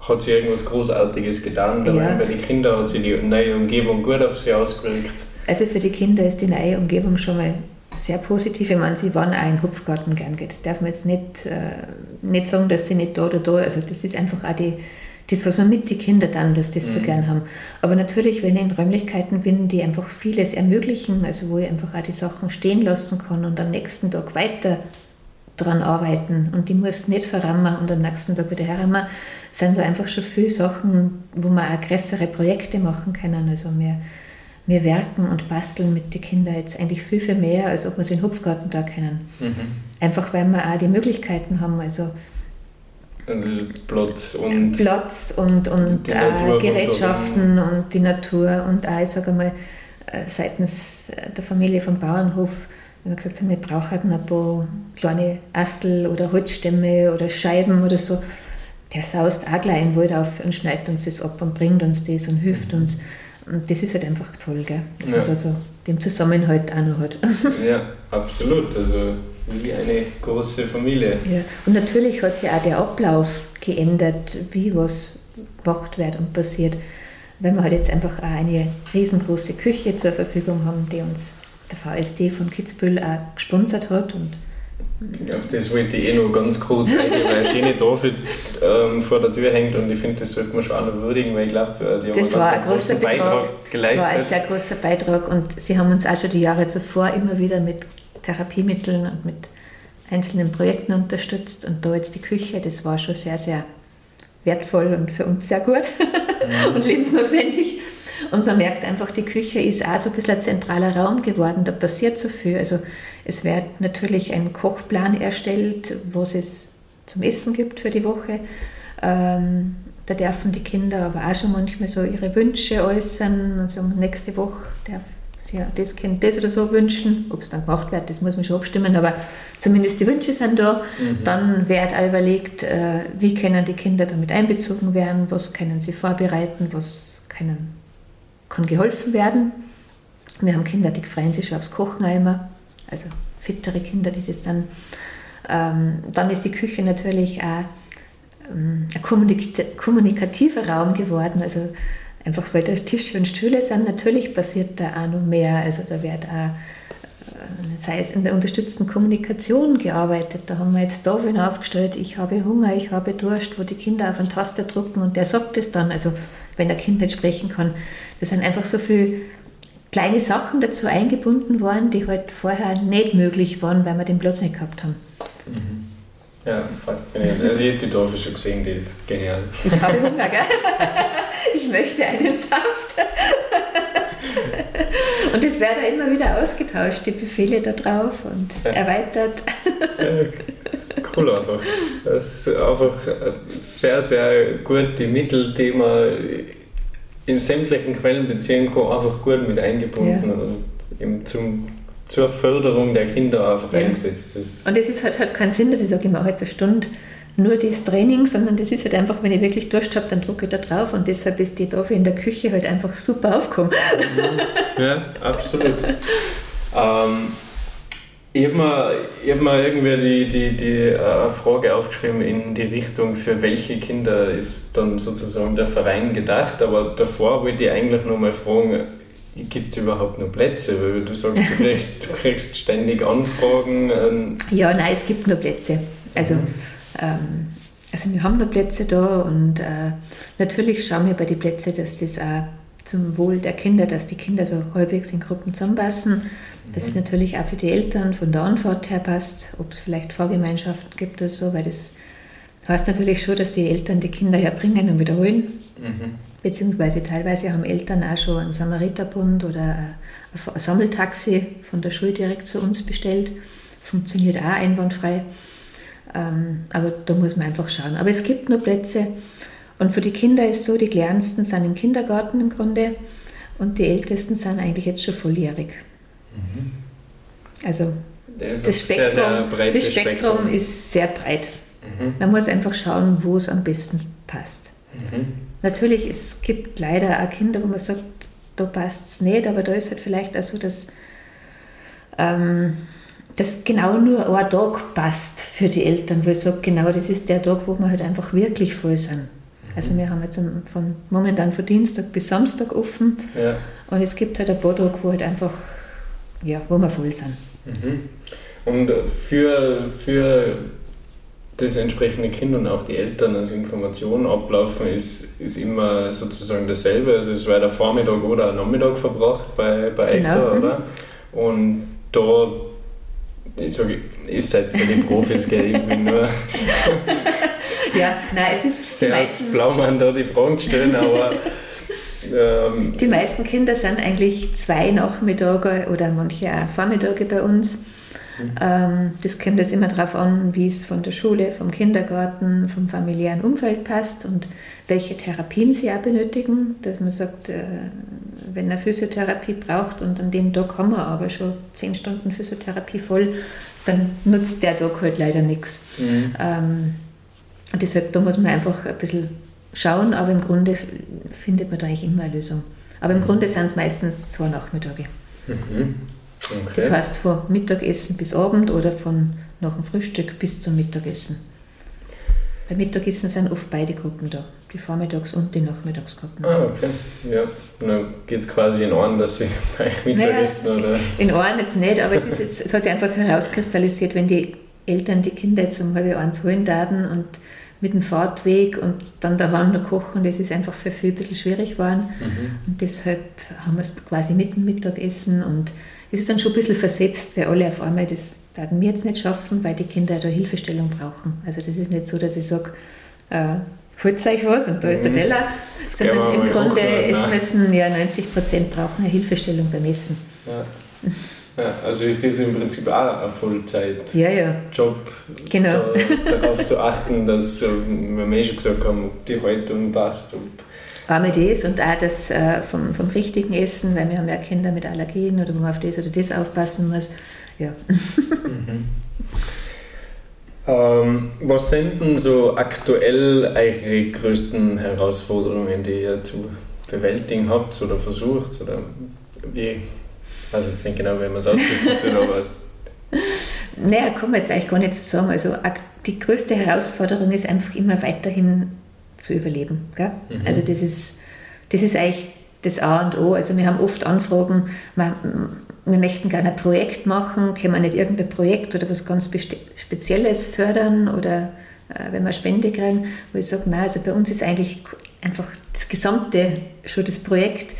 hat sie irgendwas Großartiges getan ja. bei den Kindern? Hat sie die neue Umgebung gut auf sie ausgewirkt? Also für die Kinder ist die neue Umgebung schon mal sehr positiv. Ich meine, sie waren auch im Hupfgarten gern. Das darf man jetzt nicht, äh, nicht sagen, dass sie nicht da oder da, also das ist einfach auch die das, was man mit den Kindern dann, dass das mhm. so gern haben. Aber natürlich, wenn ich in Räumlichkeiten bin, die einfach vieles ermöglichen, also wo ich einfach auch die Sachen stehen lassen kann und am nächsten Tag weiter dran arbeiten und die muss nicht verrammen und am nächsten Tag wieder herrammen, sind da einfach schon viele Sachen, wo man auch größere Projekte machen können. Also wir, wir werken und basteln mit den Kindern jetzt eigentlich viel, viel mehr, als ob wir es in Hupfgarten da können. Mhm. Einfach weil wir auch die Möglichkeiten haben. Also also Platz und, Platz und, und äh, Gerätschaften und, die Natur und auch, ich sage mal, äh, seitens der Familie vom Bauernhof, wir gesagt haben, wir brauchen ein paar kleine Astel oder Holzstämme oder Scheiben oder so, der saust auch gleich in den Wald auf und schneidet uns das ab und bringt uns das und hilft uns. Und das ist halt einfach toll, gell? dass ja. man da so den Zusammenhalt auch noch hat. Ja, absolut. Also wie eine große Familie. Ja. Und natürlich hat sich auch der Ablauf geändert, wie was gemacht wird und passiert. Weil wir halt jetzt einfach auch eine riesengroße Küche zur Verfügung haben, die uns der VSD von Kitzbühel auch gesponsert hat. Und auf das wollte ich eh noch ganz kurz eingehen, weil eine schöne Tafel ähm, vor der Tür hängt und ich finde, das sollte man schon auch noch würdigen, weil ich glaube, äh, die haben das einen ganz großen Beitrag geleistet. Das war ein sehr großer Beitrag und sie haben uns auch schon die Jahre zuvor immer wieder mit Therapiemitteln und mit einzelnen Projekten unterstützt. Und da jetzt die Küche, das war schon sehr, sehr wertvoll und für uns sehr gut mhm. und lebensnotwendig. Und man merkt einfach, die Küche ist auch so ein bisschen ein zentraler Raum geworden. Da passiert so viel. Also es wird natürlich ein Kochplan erstellt, was es zum Essen gibt für die Woche. Ähm, da dürfen die Kinder aber auch schon manchmal so ihre Wünsche äußern. Also nächste Woche darf ja, das Kind das oder so wünschen. Ob es dann gemacht wird, das muss man schon abstimmen, aber zumindest die Wünsche sind da. Mhm. Dann wird auch überlegt, äh, wie können die Kinder damit einbezogen werden, was können sie vorbereiten, was können, kann geholfen werden. Wir haben Kinder, die freuen sich schon aufs Kochen einmal, also fittere Kinder, die das dann. Ähm, dann ist die Küche natürlich auch ähm, ein kommunikativer Raum geworden. Also Einfach weil da Tische und Stühle sind, natürlich passiert da auch noch mehr. Also da wird auch, sei es in der unterstützten Kommunikation gearbeitet. Da haben wir jetzt Tafeln aufgestellt, ich habe Hunger, ich habe Durst, wo die Kinder auf eine Taste drucken und der sagt es dann, also wenn der Kind nicht sprechen kann. Das sind einfach so viele kleine Sachen dazu eingebunden worden, die halt vorher nicht möglich waren, weil wir den Platz nicht gehabt haben. Mhm. Ja, faszinierend. Also ich habe die Tafel schon gesehen, die ist genial. Ich habe Hunger, gell? Ich möchte einen Saft. Und es wird auch immer wieder ausgetauscht, die Befehle da drauf und ja. erweitert. Ja, das ist cool einfach. Das ist einfach sehr, sehr gut die Mittel, die man in sämtlichen Quellen beziehen kann, einfach gut mit eingebunden ja. und eben zum zur Förderung der Kinder einfach ja. eingesetzt ist. Und es ist halt, halt keinen Sinn, dass ich sage, ich mache jetzt eine Stunde nur das Training, sondern das ist halt einfach, wenn ich wirklich Durst habe, dann drücke ich da drauf und deshalb ist die Tafel in der Küche halt einfach super aufgekommen. ja, absolut. ähm, ich habe mir, hab mir irgendwie die, die, die äh, Frage aufgeschrieben in die Richtung, für welche Kinder ist dann sozusagen der Verein gedacht, aber davor wollte ich eigentlich noch mal fragen, gibt es überhaupt nur Plätze? Weil du sagst, du kriegst, du kriegst ständig Anfragen. Ähm. Ja, nein, es gibt nur Plätze. Also, mhm. Ähm, also wir haben nur Plätze da und äh, natürlich schauen wir bei den Plätzen, dass das auch zum Wohl der Kinder, dass die Kinder so halbwegs in Gruppen zusammenpassen. Dass mhm. es natürlich auch für die Eltern von der Anfahrt her passt, ob es vielleicht Fahrgemeinschaften gibt oder so, weil das heißt natürlich schon, dass die Eltern die Kinder herbringen und wiederholen. Mhm. Beziehungsweise teilweise haben Eltern auch schon einen Samariterbund oder ein Sammeltaxi von der Schule direkt zu uns bestellt. Funktioniert auch einwandfrei. Ähm, aber da muss man einfach schauen. Aber es gibt nur Plätze. Und für die Kinder ist so, die kleinsten sind im Kindergarten im Grunde und die ältesten sind eigentlich jetzt schon volljährig. Mhm. Also das, das Spektrum, sehr, sehr das Spektrum, Spektrum, ist sehr breit. Mhm. Man muss einfach schauen, wo es am besten passt. Mhm. Natürlich, es gibt leider auch Kinder, wo man sagt, da passt es nicht, aber da ist halt vielleicht auch so, dass, ähm, dass genau nur ein Tag passt für die Eltern, wo ich sage, genau das ist der Tag, wo wir halt einfach wirklich voll sind. Mhm. Also wir haben jetzt von, momentan von Dienstag bis Samstag offen ja. und es gibt halt ein paar Tage, wo halt einfach, ja, wo wir voll sind. Mhm. Und für, für das entsprechende Kind und auch die Eltern als Information ablaufen, ist, ist immer sozusagen dasselbe. Also es war der Vormittag oder Nachmittag verbracht bei, bei genau. Ektor, mhm. oder? Und da, ich sage, ihr seid da die Profis, gell? Ich bin nur ja, nein, es ist sehr meisten, Blaumann da die Fragen stellen, aber ähm, die meisten Kinder sind eigentlich zwei Nachmittage oder manche auch Vormittage bei uns. Mhm. das kommt jetzt immer darauf an, wie es von der Schule, vom Kindergarten, vom familiären Umfeld passt und welche Therapien sie auch benötigen. Dass man sagt, äh, wenn er Physiotherapie braucht und an dem Tag haben wir aber schon zehn Stunden Physiotherapie voll, dann nutzt der Tag halt leider nichts. Mhm. Ähm, deshalb, da muss man einfach ein bisschen schauen, aber im Grunde findet man da eigentlich immer eine Lösung. Aber im mhm. Grunde sind es meistens zwei Nachmittage. Mhm. Okay. Das heißt von Mittagessen bis Abend oder von nach dem Frühstück bis zum Mittagessen. Bei Mittagessen sind oft beide Gruppen da, die Vormittags- und die Nachmittagsgruppen. Ah, okay. Ja, dann geht es quasi in Ohren, dass sie bei Mittagessen naja, oder. In Ohren jetzt nicht, aber es, ist jetzt, es hat sich einfach so herauskristallisiert, wenn die Eltern die Kinder jetzt um halb eins holen werden und mit dem Fahrtweg und dann daheim noch kochen, das ist einfach für viele ein bisschen schwierig geworden. Mhm. Und deshalb haben wir es quasi mit dem Mittagessen und es ist dann schon ein bisschen versetzt, weil alle auf einmal das werden wir jetzt nicht schaffen, weil die Kinder da Hilfestellung brauchen. Also das ist nicht so, dass ich sage, äh, holt euch was und da ist der mhm. Teller, das sondern im Grunde, es müssen ja 90 Prozent brauchen eine Hilfestellung beim Essen. Ja. Ja, also ist das im Prinzip auch ein Vollzeit-Job, ja, ja. genau. da, darauf zu achten, dass, wie wir eh schon gesagt haben, ob die Haltung passt, ob Einmal das und auch das äh, vom, vom richtigen Essen, weil wir haben ja Kinder mit Allergien oder wo man auf das oder das aufpassen muss. Ja. Mhm. Ähm, was sind denn so aktuell eure größten Herausforderungen, die ihr zu bewältigen habt oder versucht? Oder wie? Ich weiß jetzt nicht genau, wie man es ausdrücken soll, aber. Naja, kann man jetzt eigentlich gar nicht so sagen. Also die größte Herausforderung ist einfach immer weiterhin zu überleben. Mhm. Also das ist, das ist eigentlich das A und O. Also wir haben oft Anfragen, wir, wir möchten gerne ein Projekt machen, können wir nicht irgendein Projekt oder was ganz Spezielles fördern oder äh, wenn wir Spende kriegen, wo ich sage, nein, also bei uns ist eigentlich einfach das Gesamte schon das Projekt,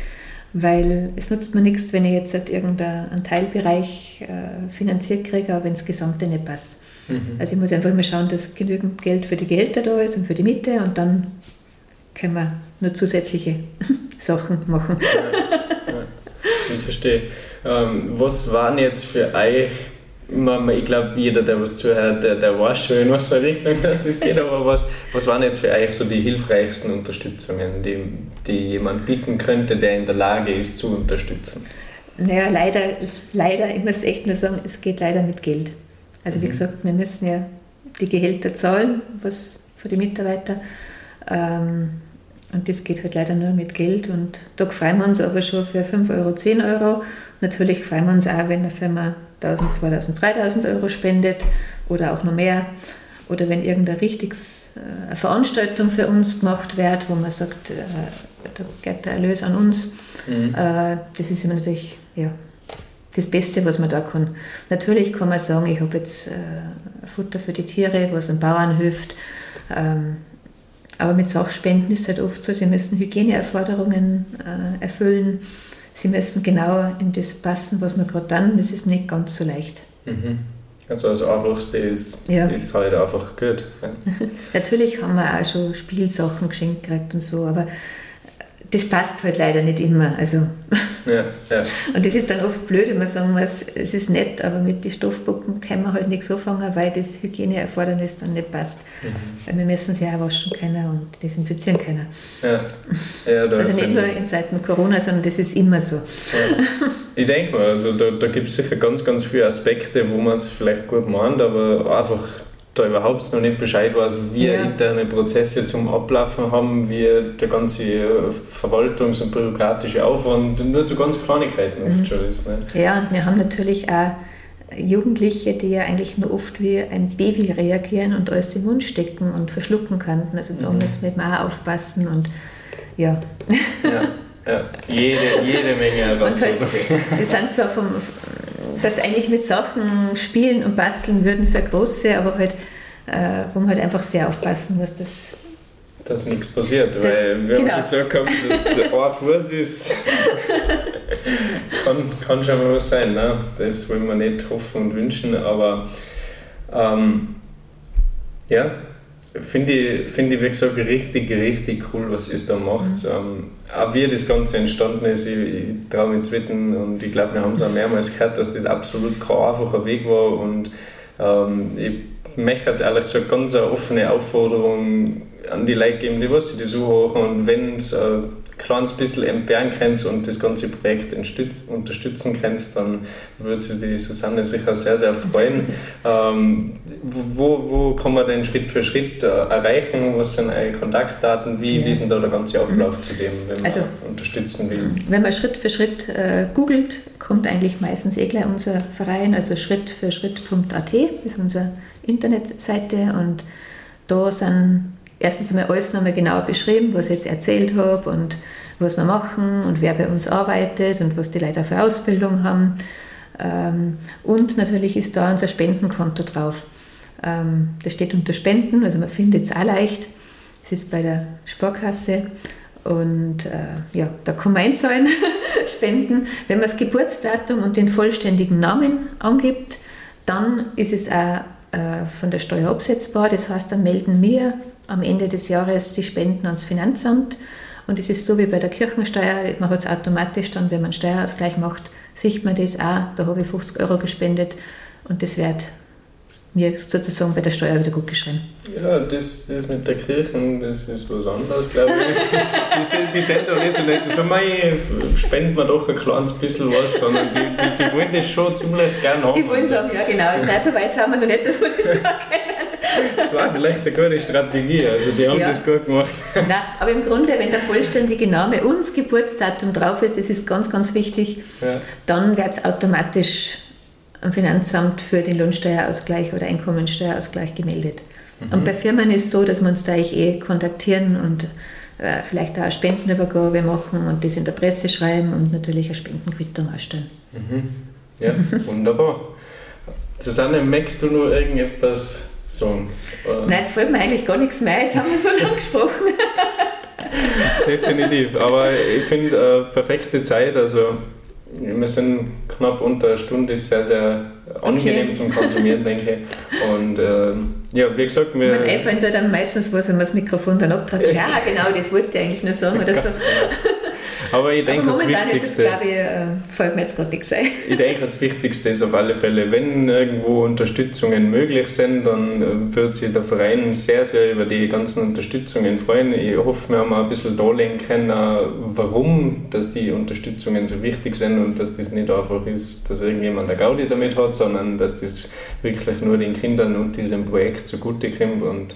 weil es nutzt mir nichts, wenn ich jetzt halt irgendeinen Teilbereich äh, finanziert kriege, aber wenn das Gesamte nicht passt. Mhm. Also ich muss einfach immer schauen, dass genügend Geld für die Gehälter da ist und für die Miete und dann können wir nur zusätzliche Sachen machen. Ja, ja, ich verstehe. Ähm, was waren jetzt für euch, ich glaube, jeder, der was zuhört, der, der weiß schon, in was Richtung dass das geht, aber was, was waren jetzt für euch so die hilfreichsten Unterstützungen, die, die jemand bieten könnte, der in der Lage ist zu unterstützen? Naja, leider, leider, ich muss echt nur sagen, es geht leider mit Geld. Also wie mhm. gesagt, wir müssen ja die Gehälter zahlen, was für die Mitarbeiter. Ähm, und das geht halt leider nur mit Geld. Und da freuen wir uns aber schon für 5 Euro, 10 Euro. Natürlich freuen wir uns auch, wenn eine Firma 1000, 2000, 3000 Euro spendet oder auch noch mehr. Oder wenn irgendeine richtiges, äh, Veranstaltung für uns gemacht wird, wo man sagt, äh, da geht der Erlös an uns. Mhm. Äh, das ist immer natürlich ja, das Beste, was man da kann. Natürlich kann man sagen, ich habe jetzt äh, Futter für die Tiere, was den Bauern hilft. Ähm, aber mit Sachspenden ist es halt oft so, sie müssen Hygieneanforderungen äh, erfüllen. Sie müssen genau in das passen, was man gerade dann. Das ist nicht ganz so leicht. Mhm. Also das Einfachste ist, ja. ist halt einfach gut. Natürlich haben wir auch schon Spielsachen geschenkt gekriegt und so, aber das passt halt leider nicht immer. Also ja, ja. Und das ist dann oft blöd, wenn man sagen muss, es ist nett, aber mit den Stoffpuppen kann man halt nichts anfangen, weil das Hygieneerfordernis dann nicht passt. Mhm. Weil wir müssen sie auch waschen können und desinfizieren können. Ja. Ja, also nicht nur in Zeiten Corona, sondern das ist immer so. Ich denke mal, also da, da gibt es sicher ganz, ganz viele Aspekte, wo man es vielleicht gut meint, aber einfach da überhaupt noch nicht Bescheid weiß, wie ja. interne Prozesse zum Ablaufen haben, wie der ganze Verwaltungs- und bürokratische Aufwand nur zu ganz Kleinigkeiten oft mhm. schon ist. Ne? Ja, und wir haben natürlich auch Jugendliche, die ja eigentlich nur oft wie ein Baby reagieren und alles im Mund stecken und verschlucken könnten. Also da mhm. müssen wir auch aufpassen und ja. ja. Ja, jede, jede Menge Herausforderungen. Halt, wir sind zwar vom, das eigentlich mit Sachen spielen und basteln würden für Große, aber halt, äh, wo man halt einfach sehr aufpassen muss, dass dass nichts passiert, das, weil wir genau. haben schon gesagt haben, der ein Fuß ist, kann, kann schon mal was sein, ne? das wollen wir nicht hoffen und wünschen, aber ähm, ja, finde ich, find ich, wie gesagt, richtig, richtig cool, was ihr da macht. Mhm. Ähm, auch wie das Ganze entstanden ist, ich, ich traue mich zu wetten und ich glaube, wir haben es auch mehrmals gehört, dass das absolut kein einfacher Weg war und ähm, ich möchte ehrlich gesagt ganz eine offene Aufforderung an die Leute geben, die was sie das suchen und wenn es äh, kleines bisschen entbehren kannst und das ganze Projekt unterstützen kannst, dann würde sich die Susanne sicher sehr, sehr freuen. Ähm, wo, wo kann man denn Schritt für Schritt äh, erreichen? Was sind eure Kontaktdaten? Wie, ja. wie ist denn da der ganze Ablauf mhm. zu dem, wenn man also, unterstützen will? Wenn man Schritt für Schritt äh, googelt, kommt eigentlich meistens eh gleich unser Verein, also schritt für schritt.at ist unsere Internetseite und da sind erstens einmal alles nochmal genau beschrieben, was ich jetzt erzählt habe und was wir machen und wer bei uns arbeitet und was die Leute für Ausbildung haben. Ähm, und natürlich ist da unser Spendenkonto drauf. Ähm, das steht unter Spenden, also man findet es auch leicht. Es ist bei der Sparkasse und äh, ja, da kann man einzahlen, spenden. Wenn man das Geburtsdatum und den vollständigen Namen angibt, dann ist es auch von der Steuer absetzbar. Das heißt, dann melden wir am Ende des Jahres die Spenden ans Finanzamt. Und es ist so wie bei der Kirchensteuer, man hat es automatisch dann, wenn man Steuerausgleich macht, sieht man das auch, da habe ich 50 Euro gespendet und das wird mir sozusagen bei der Steuer wieder gut geschrieben. Ja, das, das mit der Kirche, das ist was anderes, glaube ich. die, sind, die sind doch nicht so nett. So, mei, spenden wir doch ein kleines bisschen was, sondern die, die, die wollen das schon ziemlich gerne haben. Die wollen es haben, ja genau. Nein, so weit haben wir noch nicht, dass wir das da kennen. Das war vielleicht eine gute Strategie, also die haben ja. das gut gemacht. Nein, aber im Grunde, wenn der vollständige Name und das Geburtsdatum drauf ist, das ist ganz, ganz wichtig, ja. dann wird es automatisch am Finanzamt für den Lohnsteuerausgleich oder Einkommensteuerausgleich gemeldet. Mhm. Und bei Firmen ist es so, dass wir uns da eigentlich eh kontaktieren und äh, vielleicht auch eine Spendenübergabe machen und das in der Presse schreiben und natürlich eine Spendenquittung ausstellen. Mhm. Ja, wunderbar. Susanne, möchtest du noch irgendetwas sagen? Nein, jetzt fällt mir eigentlich gar nichts mehr, jetzt haben wir so lange gesprochen. Definitiv, aber ich finde, äh, perfekte Zeit, also wir sind knapp unter einer Stunde, ist sehr, sehr angenehm okay. zum Konsumieren, denke ich. Und äh, ja, wie gesagt, wir. Man einfällt da dann meistens was, wenn man das Mikrofon dann abtritt. Ja, genau, das wollte ich eigentlich nur sagen oder so. Aber ich denke, das Wichtigste. Ist es, glaube ich, äh, fällt mir jetzt gerade nichts ein. Ich denke, das Wichtigste ist auf alle Fälle, wenn irgendwo Unterstützungen möglich sind, dann äh, wird sich der Verein sehr, sehr über die ganzen Unterstützungen freuen. Ich hoffe, wir haben ein bisschen darlegen können, warum dass die Unterstützungen so wichtig sind und dass das nicht einfach ist, dass irgendjemand eine Gaudi damit hat, sondern dass das wirklich nur den Kindern und diesem Projekt zugute kommt. Und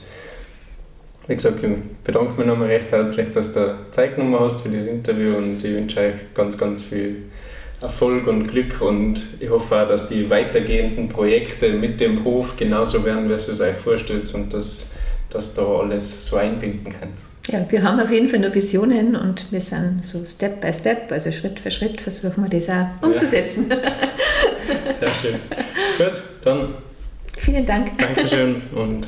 wie gesagt, ich bedanke mich nochmal recht herzlich, dass du Zeit genommen hast für dieses Interview und ich wünsche euch ganz, ganz viel Erfolg und Glück und ich hoffe auch, dass die weitergehenden Projekte mit dem Hof genauso werden, wie es euch vorstellt und dass, dass da alles so einbinden könnt. Ja, wir haben auf jeden Fall nur Visionen und wir sind so Step by Step, also Schritt für Schritt versuchen wir das auch umzusetzen. Ja. Sehr schön. Gut, dann. Vielen Dank. Dankeschön und